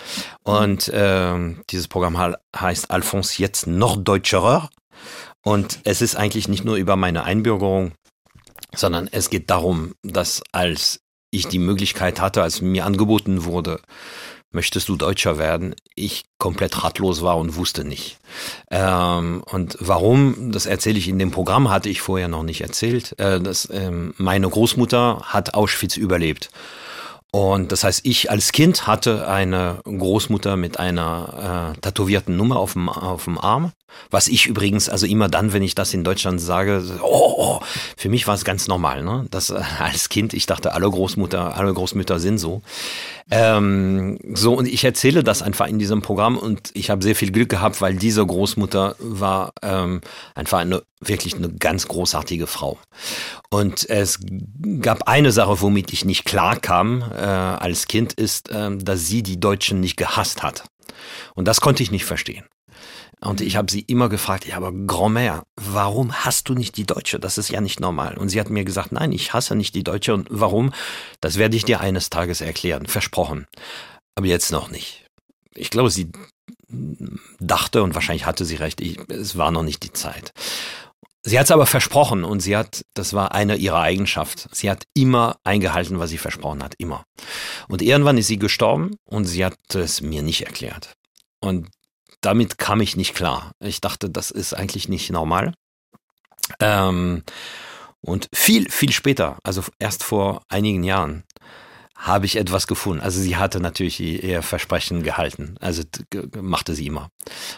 Und äh, dieses Programm heißt Alphonse jetzt noch Deutscherer. Und es ist eigentlich nicht nur über meine Einbürgerung, sondern es geht darum, dass als ich die Möglichkeit hatte, als mir angeboten wurde, möchtest du Deutscher werden, ich komplett ratlos war und wusste nicht. Ähm, und warum, das erzähle ich in dem Programm, hatte ich vorher noch nicht erzählt. Äh, dass, ähm, meine Großmutter hat Auschwitz überlebt. Und das heißt, ich als Kind hatte eine Großmutter mit einer äh, tätowierten Nummer auf dem, auf dem Arm. Was ich übrigens, also immer dann, wenn ich das in Deutschland sage, oh, oh für mich war es ganz normal, ne? Das äh, als Kind, ich dachte, alle Großmutter, alle Großmütter sind so. Ähm, so, und ich erzähle das einfach in diesem Programm und ich habe sehr viel Glück gehabt, weil diese Großmutter war ähm, einfach eine wirklich eine ganz großartige Frau. Und es gab eine Sache, womit ich nicht klar kam äh, als Kind, ist, äh, dass sie die Deutschen nicht gehasst hat. Und das konnte ich nicht verstehen. Und ich habe sie immer gefragt, ja, aber Grand-Mère, warum hast du nicht die Deutsche? Das ist ja nicht normal. Und sie hat mir gesagt, nein, ich hasse nicht die Deutsche. Und warum? Das werde ich dir eines Tages erklären. Versprochen. Aber jetzt noch nicht. Ich glaube, sie dachte, und wahrscheinlich hatte sie recht, ich, es war noch nicht die Zeit. Sie hat es aber versprochen und sie hat, das war eine ihrer Eigenschaften, sie hat immer eingehalten, was sie versprochen hat, immer. Und irgendwann ist sie gestorben und sie hat es mir nicht erklärt. Und damit kam ich nicht klar. Ich dachte, das ist eigentlich nicht normal. Ähm, und viel, viel später, also erst vor einigen Jahren, habe ich etwas gefunden. Also sie hatte natürlich ihr Versprechen gehalten. Also machte sie immer.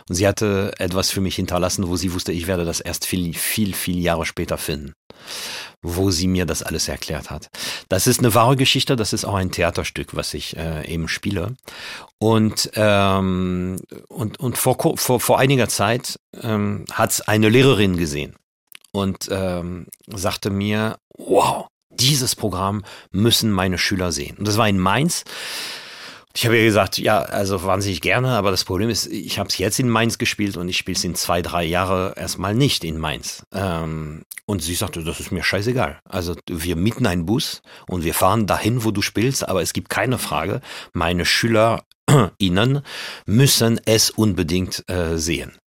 Und sie hatte etwas für mich hinterlassen, wo sie wusste, ich werde das erst viel, viel, viel Jahre später finden. Wo sie mir das alles erklärt hat. Das ist eine wahre Geschichte, das ist auch ein Theaterstück, was ich äh, eben spiele. Und, ähm, und, und vor, vor, vor einiger Zeit ähm, hat eine Lehrerin gesehen und ähm, sagte mir, wow, dieses Programm müssen meine Schüler sehen. Und das war in Mainz. Ich habe ihr gesagt, ja, also wahnsinnig gerne, aber das Problem ist, ich habe es jetzt in Mainz gespielt und ich spiele es in zwei, drei Jahre erstmal nicht in Mainz. Ähm, und sie sagte, das ist mir scheißegal. Also wir mieten einen Bus und wir fahren dahin, wo du spielst, aber es gibt keine Frage, meine Schüler Ihnen müssen es unbedingt äh, sehen.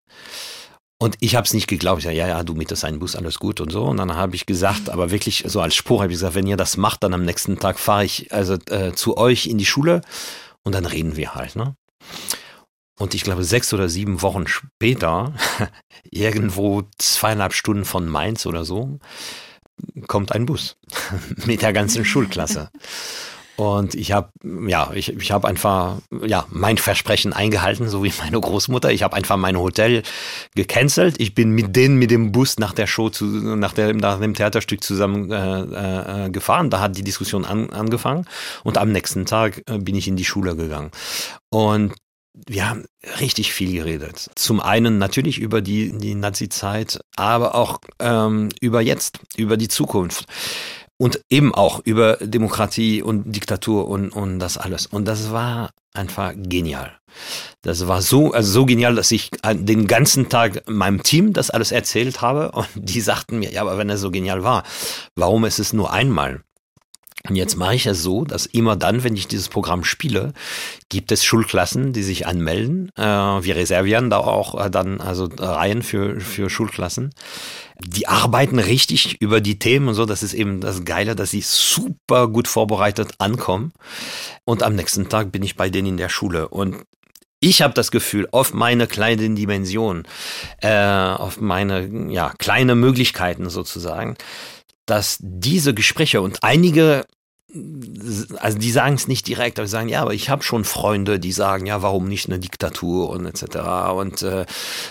Und ich habe es nicht geglaubt. Ich sag, ja, ja, du mietest einen Bus, alles gut und so. Und dann habe ich gesagt, aber wirklich so als Spruch habe ich gesagt, wenn ihr das macht, dann am nächsten Tag fahre ich also äh, zu euch in die Schule und dann reden wir halt. Ne? Und ich glaube, sechs oder sieben Wochen später, irgendwo zweieinhalb Stunden von Mainz oder so, kommt ein Bus mit der ganzen Schulklasse. Und ich habe ja, ich, ich habe einfach ja mein Versprechen eingehalten, so wie meine Großmutter. Ich habe einfach mein Hotel gecancelt. Ich bin mit denen mit dem Bus nach der Show zu, nach, der, nach dem Theaterstück zusammen äh, äh, gefahren. Da hat die Diskussion an, angefangen und am nächsten Tag äh, bin ich in die Schule gegangen. Und wir haben richtig viel geredet. Zum einen natürlich über die, die Nazi-Zeit, aber auch ähm, über jetzt, über die Zukunft und eben auch über Demokratie und Diktatur und, und das alles. Und das war einfach genial. Das war so, also so genial, dass ich den ganzen Tag meinem Team das alles erzählt habe und die sagten mir, ja, aber wenn es so genial war, warum ist es nur einmal? Und jetzt mache ich es so, dass immer dann, wenn ich dieses Programm spiele, gibt es Schulklassen, die sich anmelden. Äh, wir reservieren da auch äh, dann also Reihen für, für Schulklassen. Die arbeiten richtig über die Themen und so. Das ist eben das Geile, dass sie super gut vorbereitet ankommen. Und am nächsten Tag bin ich bei denen in der Schule. Und ich habe das Gefühl, auf meine kleinen Dimension, äh, auf meine ja, kleine Möglichkeiten sozusagen, dass diese Gespräche und einige also die sagen es nicht direkt, aber sie sagen, ja, aber ich habe schon Freunde, die sagen, ja, warum nicht eine Diktatur und etc. Und äh,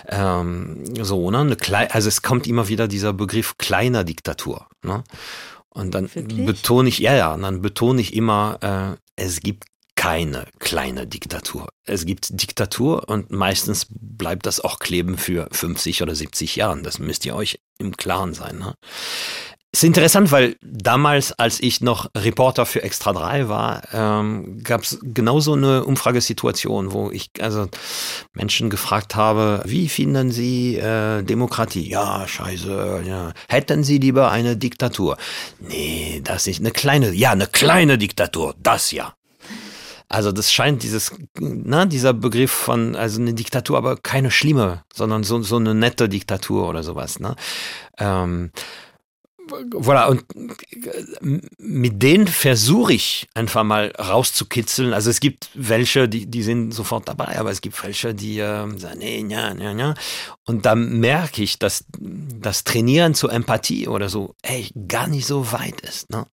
ähm, so, ne? Eine Klei also es kommt immer wieder dieser Begriff kleiner Diktatur. Ne? Und dann Wirklich? betone ich, ja, ja, und dann betone ich immer, äh, es gibt keine kleine Diktatur. Es gibt Diktatur und meistens bleibt das auch kleben für 50 oder 70 Jahren. Das müsst ihr euch im Klaren sein. Ne? Ist interessant, weil damals, als ich noch Reporter für Extra 3 war, ähm, gab es genauso eine Umfragesituation, wo ich also Menschen gefragt habe, wie finden Sie äh, Demokratie? Ja, scheiße, ja. Hätten Sie lieber eine Diktatur? Nee, das ist eine kleine, ja, eine kleine Diktatur, das ja. Also das scheint dieses, na, dieser Begriff von, also eine Diktatur, aber keine schlimme, sondern so, so eine nette Diktatur oder sowas. Ne? Ähm, voilà, und mit denen versuche ich einfach mal rauszukitzeln. Also es gibt welche, die, die sind sofort dabei, aber es gibt welche, die äh, sagen, nee, ja, ja, ja. Und da merke ich, dass das Trainieren zur Empathie oder so, ey, gar nicht so weit ist. Ne?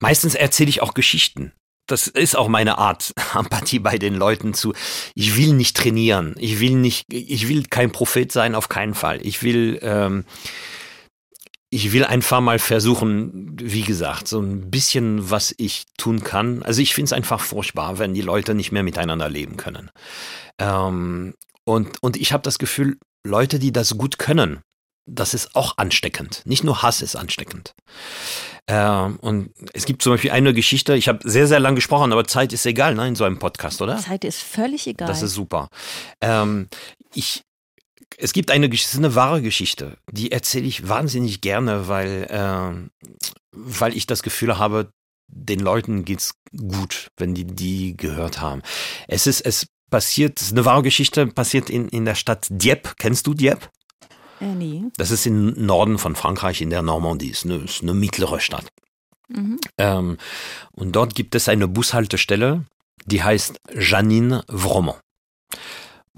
Meistens erzähle ich auch Geschichten. Das ist auch meine Art, Empathie bei den Leuten zu. Ich will nicht trainieren. Ich will nicht, ich will kein Prophet sein, auf keinen Fall. Ich will, ähm, ich will einfach mal versuchen, wie gesagt, so ein bisschen, was ich tun kann. Also ich finde es einfach furchtbar, wenn die Leute nicht mehr miteinander leben können. Ähm, und, und ich habe das Gefühl, Leute, die das gut können, das ist auch ansteckend. Nicht nur Hass ist ansteckend. Ähm, und es gibt zum Beispiel eine Geschichte, ich habe sehr, sehr lang gesprochen, aber Zeit ist egal, ne, in so einem Podcast, oder? Zeit ist völlig egal. Das ist super. Ähm, ich es gibt eine, es ist eine wahre Geschichte, die erzähle ich wahnsinnig gerne, weil, äh, weil ich das Gefühl habe, den Leuten geht's gut, wenn die die gehört haben. Es ist, es passiert, es ist eine wahre Geschichte, passiert in, in der Stadt Dieppe. Kennst du Dieppe? Äh, nee. Das ist im Norden von Frankreich, in der Normandie. Ist eine, ist eine mittlere Stadt. Mhm. Ähm, und dort gibt es eine Bushaltestelle, die heißt Janine Vromont.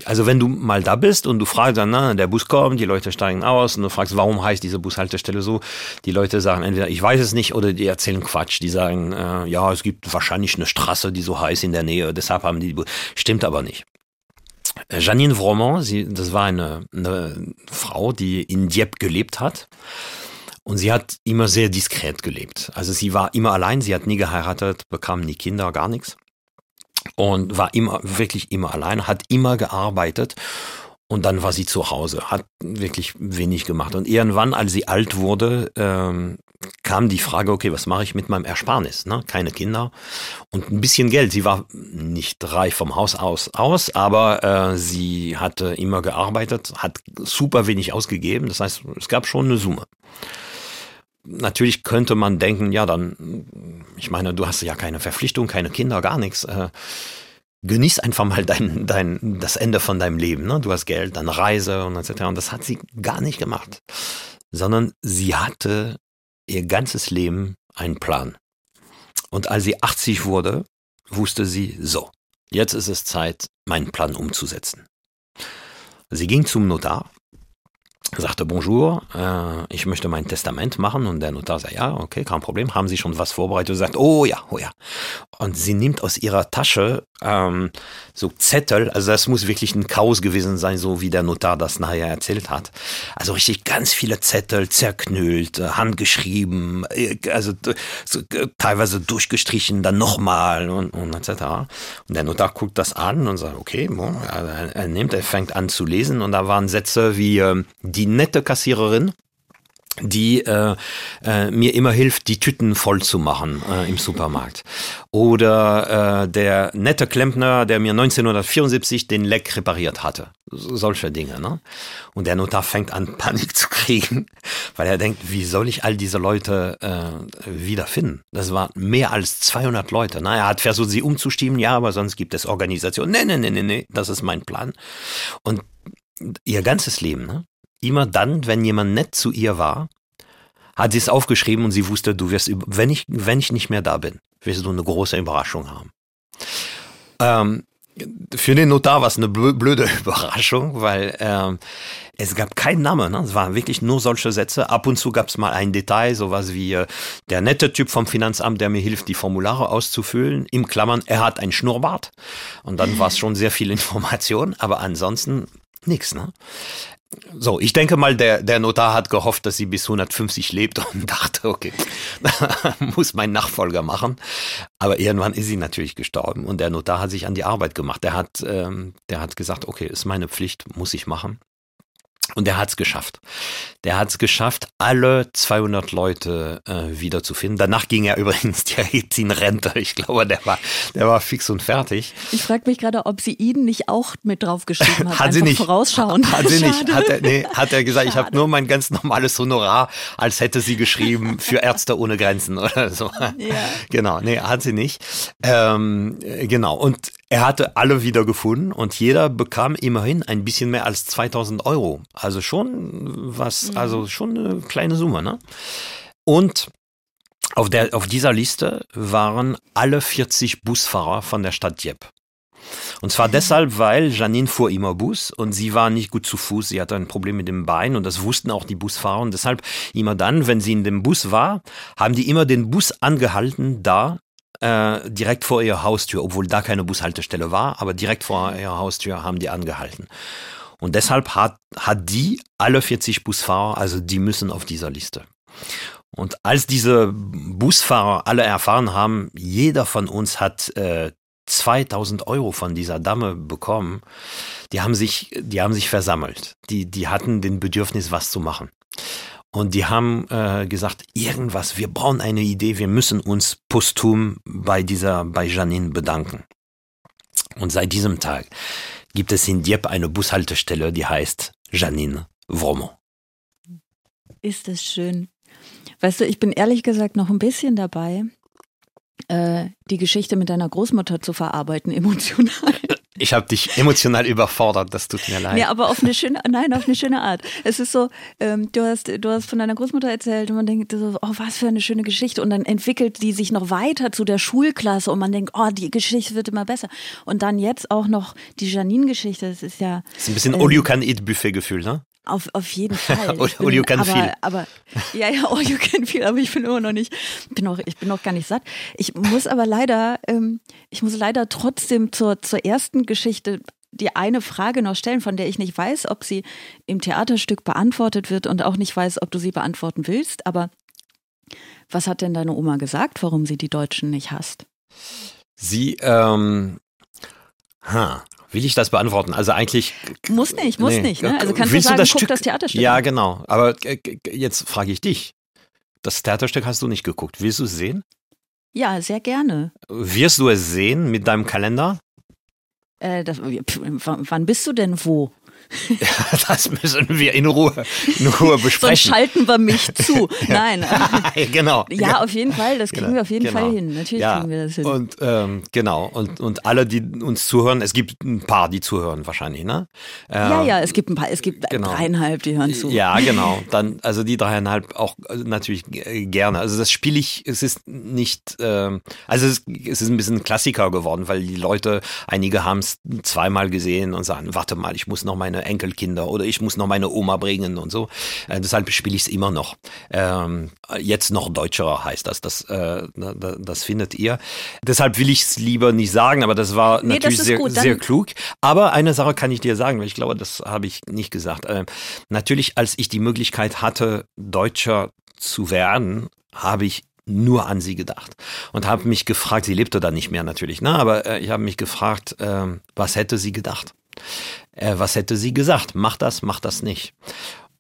Also wenn du mal da bist und du fragst dann, na, der Bus kommt, die Leute steigen aus und du fragst, warum heißt diese Bushaltestelle so? Die Leute sagen entweder, ich weiß es nicht oder die erzählen Quatsch. Die sagen, äh, ja, es gibt wahrscheinlich eine Straße, die so heißt in der Nähe, deshalb haben die, stimmt aber nicht. Janine Vromont, sie, das war eine, eine Frau, die in Dieppe gelebt hat. Und sie hat immer sehr diskret gelebt. Also sie war immer allein, sie hat nie geheiratet, bekam nie Kinder, gar nichts und war immer, wirklich immer allein, hat immer gearbeitet und dann war sie zu Hause, hat wirklich wenig gemacht. Und irgendwann, als sie alt wurde, ähm, kam die Frage, okay, was mache ich mit meinem Ersparnis? Ne? Keine Kinder und ein bisschen Geld. Sie war nicht reich vom Haus aus, aus aber äh, sie hatte immer gearbeitet, hat super wenig ausgegeben. Das heißt, es gab schon eine Summe natürlich könnte man denken, ja, dann, ich meine, du hast ja keine Verpflichtung, keine Kinder, gar nichts. Äh, genieß einfach mal dein, dein, das Ende von deinem Leben. Ne? Du hast Geld, dann Reise und etc. Und das hat sie gar nicht gemacht, sondern sie hatte ihr ganzes Leben einen Plan. Und als sie 80 wurde, wusste sie, so, jetzt ist es Zeit, meinen Plan umzusetzen. Sie ging zum Notar sagte Bonjour, äh, ich möchte mein Testament machen und der Notar sagt, ja, okay, kein Problem, haben Sie schon was vorbereitet? Und sagt, oh ja, oh ja. Und sie nimmt aus ihrer Tasche ähm, so Zettel, also das muss wirklich ein Chaos gewesen sein, so wie der Notar das nachher erzählt hat. Also richtig ganz viele Zettel, zerknüllt, äh, handgeschrieben, äh, also so, teilweise durchgestrichen, dann nochmal und, und etc. Und der Notar guckt das an und sagt, okay, er, nimmt, er fängt an zu lesen und da waren Sätze wie, äh, die nette Kassiererin, die äh, äh, mir immer hilft, die Tüten voll zu machen äh, im Supermarkt. Oder äh, der nette Klempner, der mir 1974 den Leck repariert hatte. Solche Dinge. Ne? Und der Notar fängt an, Panik zu kriegen, weil er denkt, wie soll ich all diese Leute äh, wiederfinden? Das waren mehr als 200 Leute. Ne? Er hat versucht, sie umzustimmen, ja, aber sonst gibt es Organisationen. Nee, nee, nee, nee, nee, das ist mein Plan. Und ihr ganzes Leben, ne? Immer dann, wenn jemand nett zu ihr war, hat sie es aufgeschrieben und sie wusste, du wirst, wenn ich, wenn ich nicht mehr da bin, wirst du eine große Überraschung haben. Ähm, für den Notar war es eine blöde Überraschung, weil ähm, es gab keinen Namen. Ne? Es waren wirklich nur solche Sätze. Ab und zu gab es mal ein Detail, sowas wie äh, der nette Typ vom Finanzamt, der mir hilft, die Formulare auszufüllen. Im Klammern, er hat ein Schnurrbart. Und dann war es schon sehr viel Information, aber ansonsten nichts. Ne? So, ich denke mal, der, der Notar hat gehofft, dass sie bis 150 lebt und dachte, okay, muss mein Nachfolger machen. Aber irgendwann ist sie natürlich gestorben und der Notar hat sich an die Arbeit gemacht. Der hat, ähm, der hat gesagt, okay, ist meine Pflicht, muss ich machen. Und der hat's geschafft. Der hat's geschafft, alle 200 Leute äh, wiederzufinden. Danach ging er übrigens direkt in Rente. Ich glaube, der war, der war fix und fertig. Ich frage mich gerade, ob sie ihn nicht auch mit draufgeschrieben hat. hat sie nicht. Vorausschauen. Hat sie nicht. Hat er, nee, hat er gesagt, Schade. ich habe nur mein ganz normales Honorar, als hätte sie geschrieben für Ärzte ohne Grenzen oder so. Ja. Genau, nee, hat sie nicht. Ähm, genau. Und er hatte alle wieder gefunden und jeder bekam immerhin ein bisschen mehr als 2000 Euro. Also schon was, mhm. also schon eine kleine Summe, ne? Und auf, der, auf dieser Liste waren alle 40 Busfahrer von der Stadt Dieppe. Und zwar mhm. deshalb, weil Janine fuhr immer Bus und sie war nicht gut zu Fuß. Sie hatte ein Problem mit dem Bein und das wussten auch die Busfahrer. Und deshalb immer dann, wenn sie in dem Bus war, haben die immer den Bus angehalten da äh, direkt vor ihrer Haustür, obwohl da keine Bushaltestelle war, aber direkt vor ihrer Haustür haben die angehalten. Und deshalb hat, hat die alle 40 Busfahrer, also die müssen auf dieser Liste. Und als diese Busfahrer alle erfahren haben, jeder von uns hat äh, 2000 Euro von dieser Dame bekommen, die haben sich, die haben sich versammelt. Die, die hatten den Bedürfnis, was zu machen. Und die haben äh, gesagt, irgendwas, wir brauchen eine Idee, wir müssen uns posthum bei dieser, bei Janine bedanken. Und seit diesem Tag gibt es in Dieppe eine Bushaltestelle, die heißt Janine Vromont. Ist es schön. Weißt du, ich bin ehrlich gesagt noch ein bisschen dabei, äh, die Geschichte mit deiner Großmutter zu verarbeiten, emotional. Ich habe dich emotional überfordert, das tut mir leid. Ja, aber auf eine schöne, nein, auf eine schöne Art. Es ist so, ähm, du hast, du hast von deiner Großmutter erzählt und man denkt so, oh, was für eine schöne Geschichte. Und dann entwickelt die sich noch weiter zu der Schulklasse und man denkt, oh, die Geschichte wird immer besser. Und dann jetzt auch noch die Janine-Geschichte, das ist ja. Das ist ein bisschen ähm, All-You-Can-Eat-Buffet-Gefühl, ne? Auf, auf jeden Fall. all, all you can aber, feel. Aber, ja, ja, all you can feel, aber ich bin immer noch nicht, bin noch, ich bin noch gar nicht satt. Ich muss aber leider, ähm, ich muss leider trotzdem zur, zur ersten Geschichte die eine Frage noch stellen, von der ich nicht weiß, ob sie im Theaterstück beantwortet wird und auch nicht weiß, ob du sie beantworten willst. Aber was hat denn deine Oma gesagt, warum sie die Deutschen nicht hasst? Sie, ähm, ha, Will ich das beantworten? Also eigentlich. Muss nicht, muss nee. nicht. Ne? Also kannst Willst du sagen, das guck Stück, das Theaterstück Ja, genau. Aber jetzt frage ich dich. Das Theaterstück hast du nicht geguckt. Willst du es sehen? Ja, sehr gerne. Wirst du es sehen mit deinem Kalender? Äh, das, wann bist du denn wo? das müssen wir in Ruhe, in Ruhe besprechen. Sonst schalten wir mich zu. Nein. genau. Ja, auf jeden Fall. Das kriegen genau. wir auf jeden genau. Fall hin. Natürlich ja. kriegen wir das hin. Und ähm, genau. Und, und alle, die uns zuhören, es gibt ein paar, die zuhören wahrscheinlich, ne? Äh, ja, ja, es gibt ein paar, es gibt genau. dreieinhalb, die hören zu. Ja, genau. Dann, also die dreieinhalb auch also natürlich gerne. Also das spiele ich, es ist nicht, äh, also es, es ist ein bisschen ein Klassiker geworden, weil die Leute, einige haben es zweimal gesehen und sagen, warte mal, ich muss noch meine Enkelkinder oder ich muss noch meine Oma bringen und so. Äh, deshalb spiele ich es immer noch. Ähm, jetzt noch deutscherer heißt das. Das, äh, das, findet ihr. Deshalb will ich es lieber nicht sagen, aber das war nee, natürlich das sehr, gut. sehr klug. Aber eine Sache kann ich dir sagen, weil ich glaube, das habe ich nicht gesagt. Äh, natürlich, als ich die Möglichkeit hatte, Deutscher zu werden, habe ich nur an sie gedacht und habe mich gefragt, sie lebte da nicht mehr natürlich, ne? aber äh, ich habe mich gefragt, äh, was hätte sie gedacht? Äh, was hätte sie gesagt? Mach das, mach das nicht.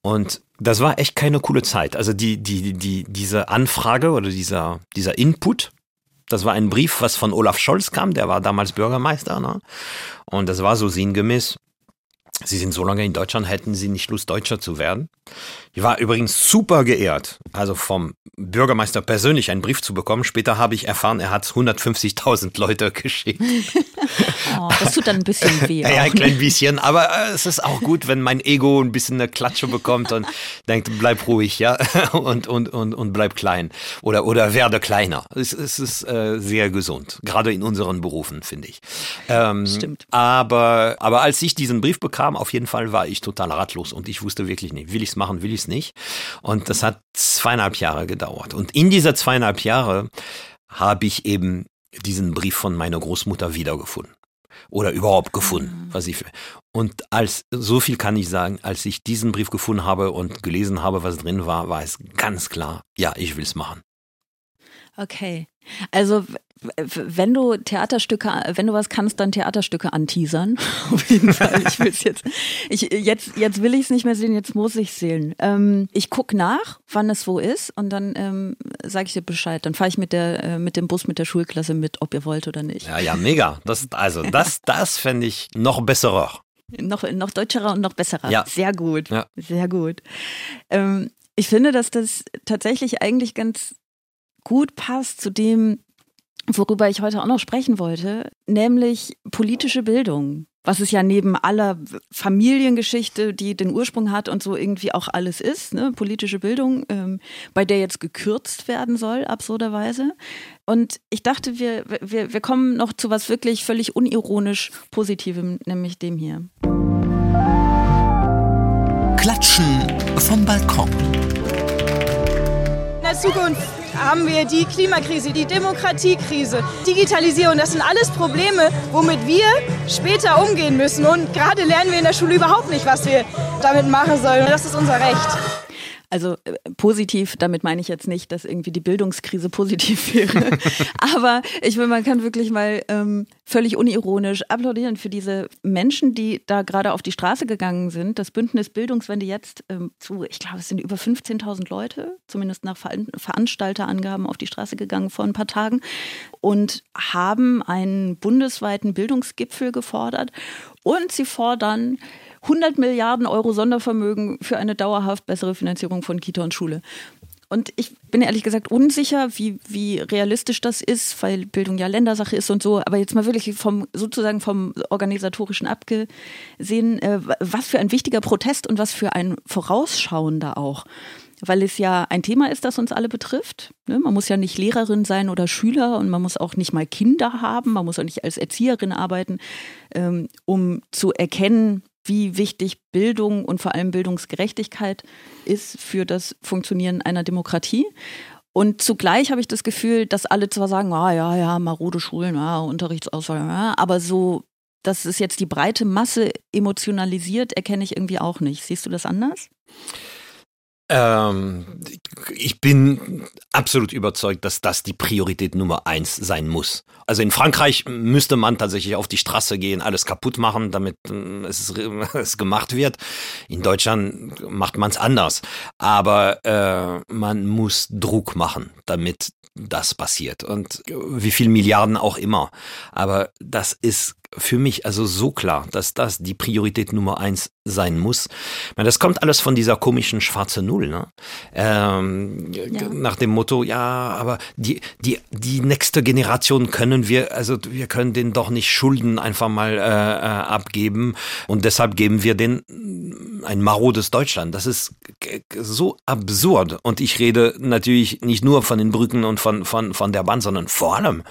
Und das war echt keine coole Zeit. Also die, die, die, diese Anfrage oder dieser, dieser Input, das war ein Brief, was von Olaf Scholz kam, der war damals Bürgermeister, ne? Und das war so sinngemäß, Sie sind so lange in Deutschland, hätten Sie nicht Lust, Deutscher zu werden? Ich war übrigens super geehrt, also vom Bürgermeister persönlich einen Brief zu bekommen. Später habe ich erfahren, er hat 150.000 Leute geschickt. Oh, das tut dann ein bisschen weh. ja, ein klein bisschen, aber äh, es ist auch gut, wenn mein Ego ein bisschen eine Klatsche bekommt und denkt, bleib ruhig, ja, und, und, und, und bleib klein oder, oder werde kleiner. Es, es ist äh, sehr gesund, gerade in unseren Berufen, finde ich. Ähm, Stimmt. Aber, aber als ich diesen Brief bekam, auf jeden Fall war ich total ratlos und ich wusste wirklich nicht, will ich es machen, will ich es nicht. Und das hat zweieinhalb Jahre gedauert. Und in dieser zweieinhalb Jahre habe ich eben diesen Brief von meiner Großmutter wiedergefunden oder überhaupt gefunden, was ich und als so viel kann ich sagen, als ich diesen Brief gefunden habe und gelesen habe, was drin war, war es ganz klar, ja, ich will es machen. Okay. Also wenn du Theaterstücke, wenn du was kannst, dann Theaterstücke anteasern. Auf jeden Fall. Ich will es jetzt. Ich, jetzt, jetzt will ich es nicht mehr sehen, jetzt muss ich sehen. Ähm, ich guck nach, wann es wo ist und dann ähm, sage ich dir Bescheid. Dann fahre ich mit der, äh, mit dem Bus mit der Schulklasse mit, ob ihr wollt oder nicht. Ja, ja, mega. Das, also, das, das fände ich noch besserer. Noch, noch deutscherer und noch besserer. Ja. Sehr gut. Ja. Sehr gut. Ähm, ich finde, dass das tatsächlich eigentlich ganz gut passt zu dem, worüber ich heute auch noch sprechen wollte, nämlich politische Bildung. Was es ja neben aller Familiengeschichte, die den Ursprung hat und so irgendwie auch alles ist, ne? politische Bildung, ähm, bei der jetzt gekürzt werden soll, absurderweise. Und ich dachte, wir, wir, wir kommen noch zu was wirklich völlig unironisch Positivem, nämlich dem hier. Klatschen vom Balkon. Der Zukunft haben wir die Klimakrise, die Demokratiekrise, Digitalisierung. Das sind alles Probleme, womit wir später umgehen müssen. Und gerade lernen wir in der Schule überhaupt nicht, was wir damit machen sollen. Das ist unser Recht. Also äh, positiv, damit meine ich jetzt nicht, dass irgendwie die Bildungskrise positiv wäre. Aber ich will, man kann wirklich mal ähm, völlig unironisch applaudieren für diese Menschen, die da gerade auf die Straße gegangen sind. Das Bündnis Bildungswende jetzt ähm, zu, ich glaube, es sind über 15.000 Leute, zumindest nach Ver Veranstalterangaben, auf die Straße gegangen vor ein paar Tagen und haben einen bundesweiten Bildungsgipfel gefordert. Und sie fordern 100 Milliarden Euro Sondervermögen für eine dauerhaft bessere Finanzierung von Kita und Schule. Und ich bin ehrlich gesagt unsicher, wie, wie realistisch das ist, weil Bildung ja Ländersache ist und so. Aber jetzt mal wirklich vom sozusagen vom organisatorischen abgesehen, äh, was für ein wichtiger Protest und was für ein vorausschauender auch weil es ja ein Thema ist, das uns alle betrifft. Ne? Man muss ja nicht Lehrerin sein oder Schüler und man muss auch nicht mal Kinder haben, man muss auch nicht als Erzieherin arbeiten, ähm, um zu erkennen, wie wichtig Bildung und vor allem Bildungsgerechtigkeit ist für das Funktionieren einer Demokratie. Und zugleich habe ich das Gefühl, dass alle zwar sagen, ah ja, ja, marode Schulen, ja, Unterrichtsauswahl, ja, aber so, dass es jetzt die breite Masse emotionalisiert, erkenne ich irgendwie auch nicht. Siehst du das anders? Ähm, ich bin absolut überzeugt, dass das die Priorität Nummer eins sein muss. Also in Frankreich müsste man tatsächlich auf die Straße gehen, alles kaputt machen, damit äh, es, es gemacht wird. In Deutschland macht man es anders. Aber äh, man muss Druck machen, damit das passiert. Und wie viel Milliarden auch immer. Aber das ist für mich also so klar, dass das die Priorität Nummer eins sein muss. Ich meine, das kommt alles von dieser komischen schwarze Null, ne? Ähm, ja. Nach dem Motto, ja, aber die, die, die nächste Generation können wir, also wir können denen doch nicht Schulden einfach mal äh, äh abgeben und deshalb geben wir den ein marodes Deutschland. Das ist so absurd. Und ich rede natürlich nicht nur von den Brücken und von, von, von der Bahn, sondern vor allem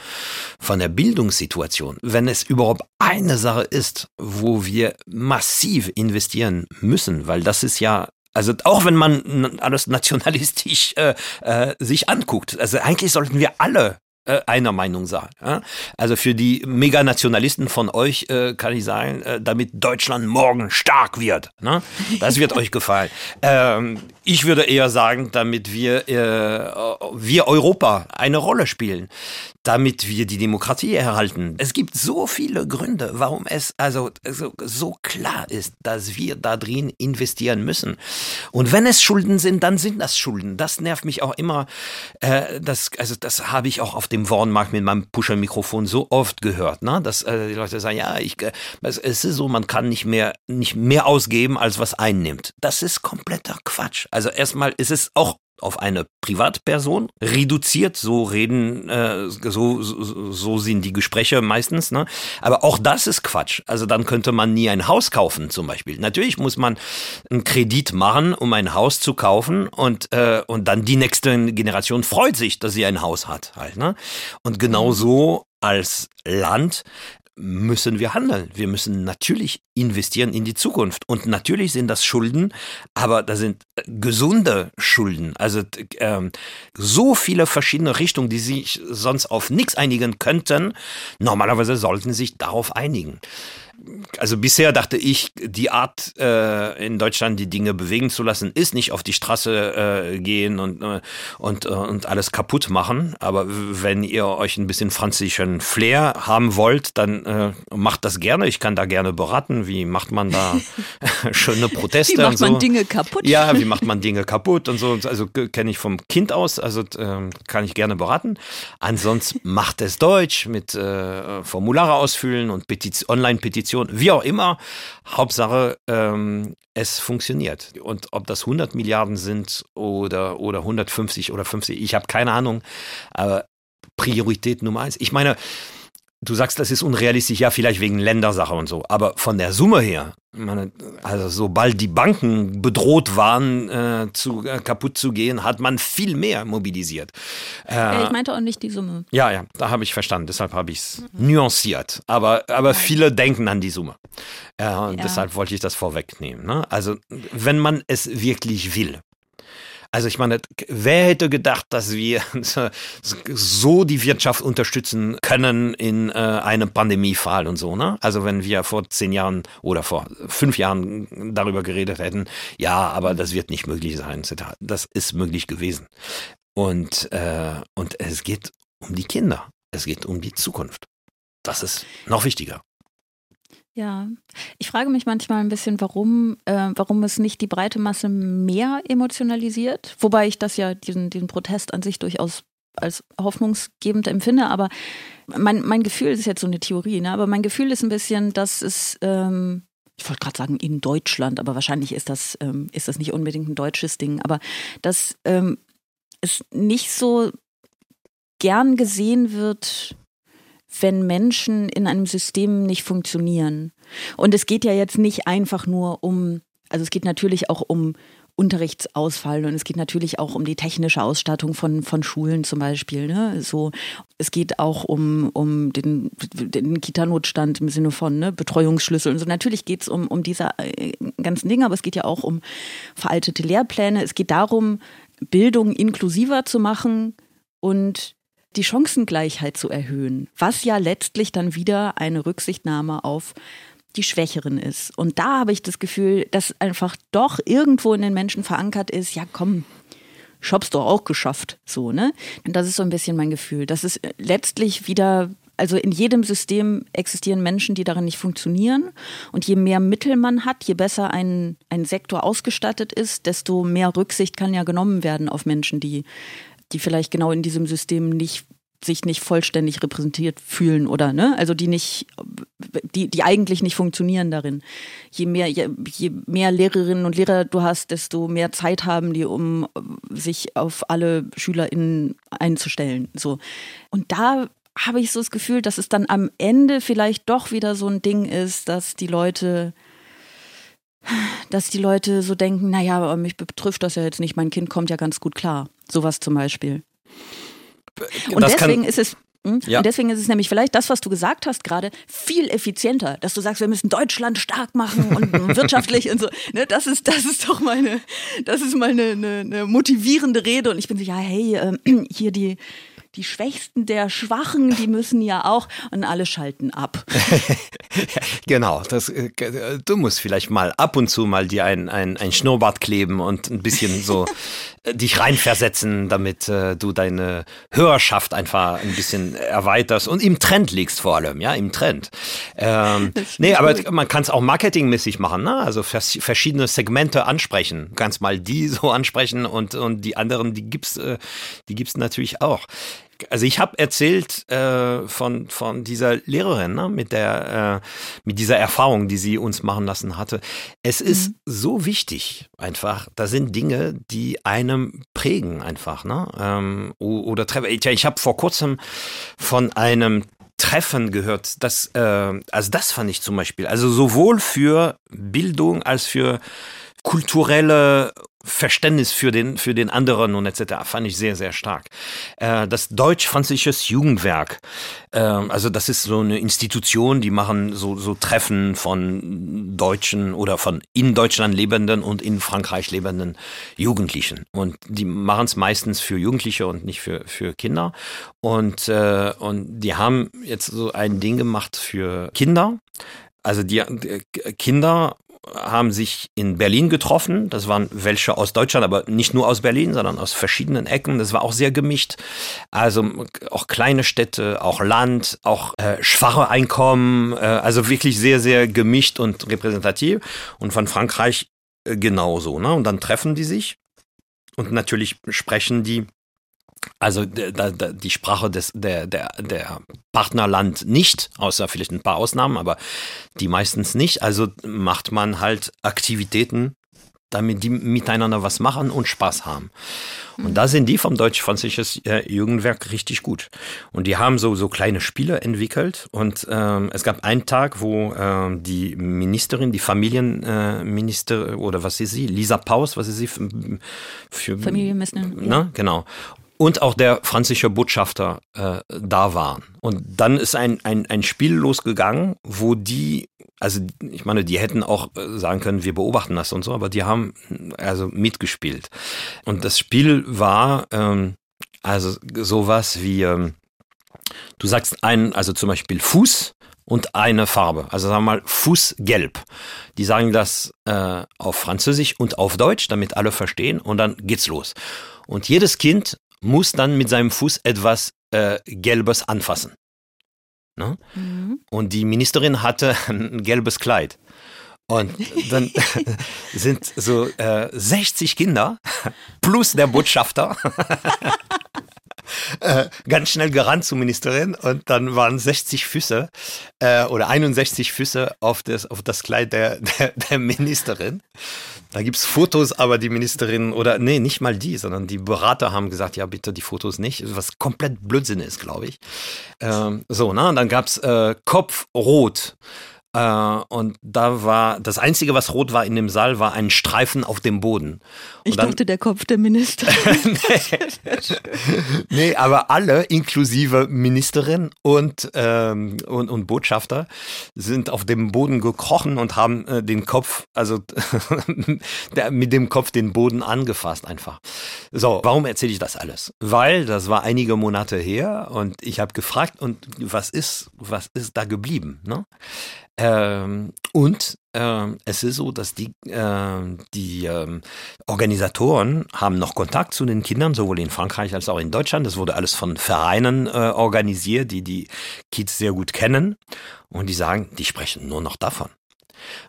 von der Bildungssituation. Wenn es überhaupt eine Sache ist, wo wir massiv investieren müssen, weil das ist ja also auch wenn man alles nationalistisch äh, äh, sich anguckt, also eigentlich sollten wir alle äh, einer Meinung sein. Ja? Also für die Meganationalisten von euch äh, kann ich sagen, äh, damit Deutschland morgen stark wird. Ne? Das wird euch gefallen. Ähm, ich würde eher sagen, damit wir, äh, wir Europa eine Rolle spielen damit wir die Demokratie erhalten. Es gibt so viele Gründe, warum es also so, so klar ist, dass wir da drin investieren müssen. Und wenn es Schulden sind, dann sind das Schulden. Das nervt mich auch immer. Äh, das, also das habe ich auch auf dem Wornmarkt mit meinem Pusher-Mikrofon so oft gehört, ne? dass äh, die Leute sagen, ja, ich, äh, es ist so, man kann nicht mehr nicht mehr ausgeben, als was einnimmt. Das ist kompletter Quatsch. Also erstmal ist es auch auf eine Privatperson reduziert. So reden, äh, so, so, so sind die Gespräche meistens. Ne? Aber auch das ist Quatsch. Also dann könnte man nie ein Haus kaufen zum Beispiel. Natürlich muss man einen Kredit machen, um ein Haus zu kaufen und, äh, und dann die nächste Generation freut sich, dass sie ein Haus hat. Halt, ne? Und genau mhm. so als Land müssen wir handeln. Wir müssen natürlich investieren in die Zukunft. Und natürlich sind das Schulden, aber das sind äh, gesunde Schulden. Also ähm, so viele verschiedene Richtungen, die sich sonst auf nichts einigen könnten. Normalerweise sollten sich darauf einigen also bisher dachte ich, die Art äh, in Deutschland die Dinge bewegen zu lassen, ist nicht auf die Straße äh, gehen und, äh, und, äh, und alles kaputt machen. Aber wenn ihr euch ein bisschen französischen Flair haben wollt, dann äh, macht das gerne. Ich kann da gerne beraten. Wie macht man da schöne Proteste? Wie macht so. man Dinge kaputt? Ja, wie macht man Dinge kaputt und so. Also kenne ich vom Kind aus, also äh, kann ich gerne beraten. Ansonsten macht es Deutsch mit äh, Formulare ausfüllen und Online-Petitionen Koalition, wie auch immer. Hauptsache, ähm, es funktioniert. Und ob das 100 Milliarden sind oder, oder 150 oder 50, ich habe keine Ahnung. Aber Priorität Nummer eins. Ich meine, Du sagst, das ist unrealistisch, ja, vielleicht wegen Ländersache und so. Aber von der Summe her, meine, also sobald die Banken bedroht waren, äh, zu, äh, kaputt zu gehen, hat man viel mehr mobilisiert. Äh, ja, ich meinte auch nicht die Summe. Ja, ja, da habe ich verstanden. Deshalb habe ich es mhm. nuanciert. Aber, aber viele denken an die Summe. Äh, ja. deshalb wollte ich das vorwegnehmen. Ne? Also, wenn man es wirklich will, also ich meine, wer hätte gedacht, dass wir so die Wirtschaft unterstützen können in äh, einem Pandemiefall und so, ne? Also wenn wir vor zehn Jahren oder vor fünf Jahren darüber geredet hätten, ja, aber das wird nicht möglich sein, das ist möglich gewesen. Und, äh, und es geht um die Kinder, es geht um die Zukunft. Das ist noch wichtiger. Ja, ich frage mich manchmal ein bisschen, warum, äh, warum es nicht die breite Masse mehr emotionalisiert. Wobei ich das ja, diesen, diesen Protest an sich durchaus als hoffnungsgebend empfinde. Aber mein, mein Gefühl, ist jetzt so eine Theorie, ne? aber mein Gefühl ist ein bisschen, dass es ähm, ich wollte gerade sagen in Deutschland, aber wahrscheinlich ist das, ähm, ist das nicht unbedingt ein deutsches Ding, aber dass ähm, es nicht so gern gesehen wird, wenn Menschen in einem System nicht funktionieren. Und es geht ja jetzt nicht einfach nur um, also es geht natürlich auch um Unterrichtsausfall und es geht natürlich auch um die technische Ausstattung von, von Schulen zum Beispiel. Ne? So, es geht auch um, um den, den Kita-Notstand im Sinne von ne, Betreuungsschlüssel und so. Natürlich geht es um, um diese äh, ganzen Dinge, aber es geht ja auch um veraltete Lehrpläne. Es geht darum, Bildung inklusiver zu machen und die Chancengleichheit zu erhöhen, was ja letztlich dann wieder eine Rücksichtnahme auf die Schwächeren ist. Und da habe ich das Gefühl, dass einfach doch irgendwo in den Menschen verankert ist, ja komm, ich hab's doch auch geschafft, so, ne? Und das ist so ein bisschen mein Gefühl. Das ist letztlich wieder also in jedem System existieren Menschen, die darin nicht funktionieren. Und je mehr Mittel man hat, je besser ein, ein Sektor ausgestattet ist, desto mehr Rücksicht kann ja genommen werden auf Menschen, die, die vielleicht genau in diesem System nicht sich nicht vollständig repräsentiert fühlen oder ne, also die nicht, die, die eigentlich nicht funktionieren darin. Je mehr, je, je mehr Lehrerinnen und Lehrer du hast, desto mehr Zeit haben die, um sich auf alle SchülerInnen einzustellen. So. Und da habe ich so das Gefühl, dass es dann am Ende vielleicht doch wieder so ein Ding ist, dass die Leute dass die Leute so denken, naja, aber mich betrifft das ja jetzt nicht, mein Kind kommt ja ganz gut klar. Sowas zum Beispiel. Und das deswegen ist es hm? ja. Und deswegen ist es nämlich vielleicht das, was du gesagt hast gerade, viel effizienter, dass du sagst, wir müssen Deutschland stark machen und wirtschaftlich und so. Ne, das ist, das ist doch meine, das ist mal eine, eine, eine motivierende Rede. Und ich bin so, ja, hey, äh, hier die, die Schwächsten der Schwachen, die müssen ja auch und alle schalten ab. genau, das, äh, du musst vielleicht mal ab und zu mal dir ein, ein, ein Schnurrbart kleben und ein bisschen so äh, dich reinversetzen, damit äh, du deine Hörerschaft einfach ein bisschen erweiterst und im Trend liegst vor allem, ja, im Trend. Ähm, nee, aber gut. man kann es auch marketingmäßig machen, ne? also vers verschiedene Segmente ansprechen. Kannst mal die so ansprechen und, und die anderen, die gibt's, äh, die gibt's natürlich auch also ich habe erzählt äh, von von dieser Lehrerin ne, mit der äh, mit dieser Erfahrung, die sie uns machen lassen hatte. Es ist mhm. so wichtig einfach. Da sind Dinge, die einem prägen einfach. Ne? Ähm, oder ich, ich habe vor kurzem von einem Treffen gehört. Das, äh, also das fand ich zum Beispiel. Also sowohl für Bildung als für kulturelle Verständnis für den, für den anderen und etc. fand ich sehr, sehr stark. Äh, das Deutsch-Französisches Jugendwerk, äh, also das ist so eine Institution, die machen so, so Treffen von Deutschen oder von in Deutschland lebenden und in Frankreich lebenden Jugendlichen. Und die machen es meistens für Jugendliche und nicht für, für Kinder. Und, äh, und die haben jetzt so ein Ding gemacht für Kinder. Also die, die Kinder haben sich in Berlin getroffen. Das waren welche aus Deutschland, aber nicht nur aus Berlin, sondern aus verschiedenen Ecken. Das war auch sehr gemischt. Also auch kleine Städte, auch Land, auch äh, schwache Einkommen. Äh, also wirklich sehr, sehr gemischt und repräsentativ. Und von Frankreich äh, genauso. Ne? Und dann treffen die sich. Und natürlich sprechen die also die Sprache des, der, der, der Partnerland nicht, außer vielleicht ein paar Ausnahmen, aber die meistens nicht. Also macht man halt Aktivitäten, damit die miteinander was machen und Spaß haben. Und da sind die vom deutsch-französischen äh, Jugendwerk richtig gut. Und die haben so, so kleine Spiele entwickelt. Und ähm, es gab einen Tag, wo ähm, die Ministerin, die Familienminister äh, oder was ist sie, Lisa Paus, was ist sie für, für Familienministerin? Ne? Genau und auch der französische Botschafter äh, da waren. Und dann ist ein, ein, ein Spiel losgegangen, wo die, also ich meine, die hätten auch äh, sagen können, wir beobachten das und so, aber die haben also mitgespielt. Und das Spiel war ähm, also sowas wie, ähm, du sagst einen, also zum Beispiel Fuß und eine Farbe. Also sagen wir mal Fußgelb. Die sagen das äh, auf Französisch und auf Deutsch, damit alle verstehen und dann geht's los. Und jedes Kind muss dann mit seinem Fuß etwas äh, Gelbes anfassen. Ne? Mhm. Und die Ministerin hatte ein gelbes Kleid. Und dann sind so äh, 60 Kinder plus der Botschafter äh, ganz schnell gerannt zur Ministerin und dann waren 60 Füße äh, oder 61 Füße auf das, auf das Kleid der, der, der Ministerin. Da gibt's Fotos, aber die Ministerin oder nee, nicht mal die, sondern die Berater haben gesagt, ja bitte die Fotos nicht, was komplett Blödsinn ist, glaube ich. Ähm, so, ne? Und dann gab's äh, Kopfrot. Äh, und da war das Einzige, was rot war in dem Saal, war ein Streifen auf dem Boden. Und Ich dann, dachte, der Kopf der Minister. nee, aber alle, inklusive Ministerin und, ähm, und, und Botschafter, sind auf dem Boden gekrochen und haben äh, den Kopf, also der, mit dem Kopf den Boden angefasst einfach. So, warum erzähle ich das alles? Weil das war einige Monate her und ich habe gefragt, und was ist, was ist da geblieben? Ne? Ähm, und ähm, es ist so, dass die, ähm, die ähm, Organisatoren haben noch Kontakt zu den Kindern, sowohl in Frankreich als auch in Deutschland. Das wurde alles von Vereinen äh, organisiert, die die Kids sehr gut kennen. Und die sagen, die sprechen nur noch davon.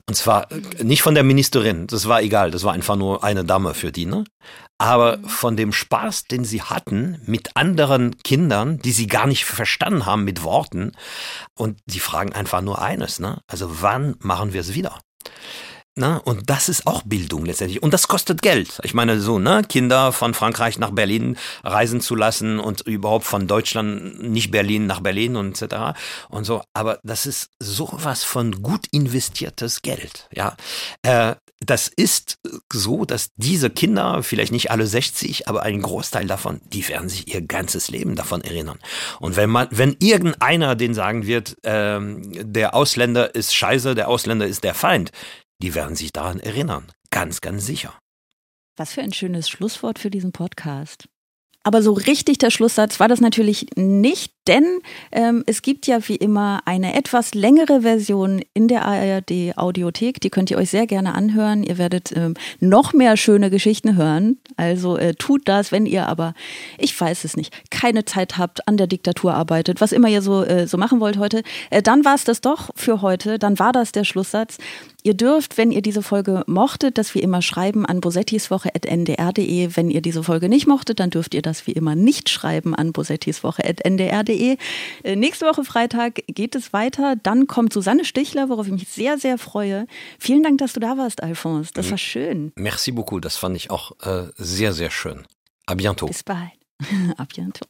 Und zwar äh, nicht von der Ministerin, das war egal, das war einfach nur eine Dame für die, ne? Aber von dem Spaß, den sie hatten mit anderen Kindern, die sie gar nicht verstanden haben mit Worten. Und die fragen einfach nur eines, ne? Also wann machen wir es wieder? Na, und das ist auch Bildung letztendlich. Und das kostet Geld. Ich meine, so, ne, Kinder von Frankreich nach Berlin reisen zu lassen und überhaupt von Deutschland, nicht Berlin nach Berlin und etc. und so. Aber das ist sowas von gut investiertes Geld, ja. Äh, das ist so, dass diese Kinder, vielleicht nicht alle 60, aber ein Großteil davon, die werden sich ihr ganzes Leben davon erinnern. Und wenn man, wenn irgendeiner den sagen wird, ähm, der Ausländer ist scheiße, der Ausländer ist der Feind, die werden sich daran erinnern. Ganz, ganz sicher. Was für ein schönes Schlusswort für diesen Podcast. Aber so richtig der Schlusssatz war das natürlich nicht, denn ähm, es gibt ja wie immer eine etwas längere Version in der ARD Audiothek. Die könnt ihr euch sehr gerne anhören. Ihr werdet ähm, noch mehr schöne Geschichten hören. Also äh, tut das, wenn ihr aber, ich weiß es nicht, keine Zeit habt, an der Diktatur arbeitet, was immer ihr so, äh, so machen wollt heute. Äh, dann war es das doch für heute. Dann war das der Schlusssatz. Ihr dürft, wenn ihr diese Folge mochtet, das wie immer schreiben an bosettiswoche.ndr.de. Wenn ihr diese Folge nicht mochtet, dann dürft ihr das wie immer nicht schreiben an bosettiswoche.ndr.de. Äh, nächste Woche Freitag geht es weiter. Dann kommt Susanne Stichler, worauf ich mich sehr, sehr freue. Vielen Dank, dass du da warst, Alphonse. Das war schön. Merci beaucoup. Das fand ich auch äh, sehr, sehr schön. À bientôt. Bis bald. A bientôt.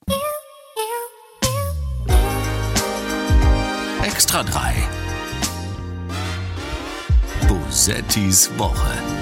Extra 3. Bosettis Woche.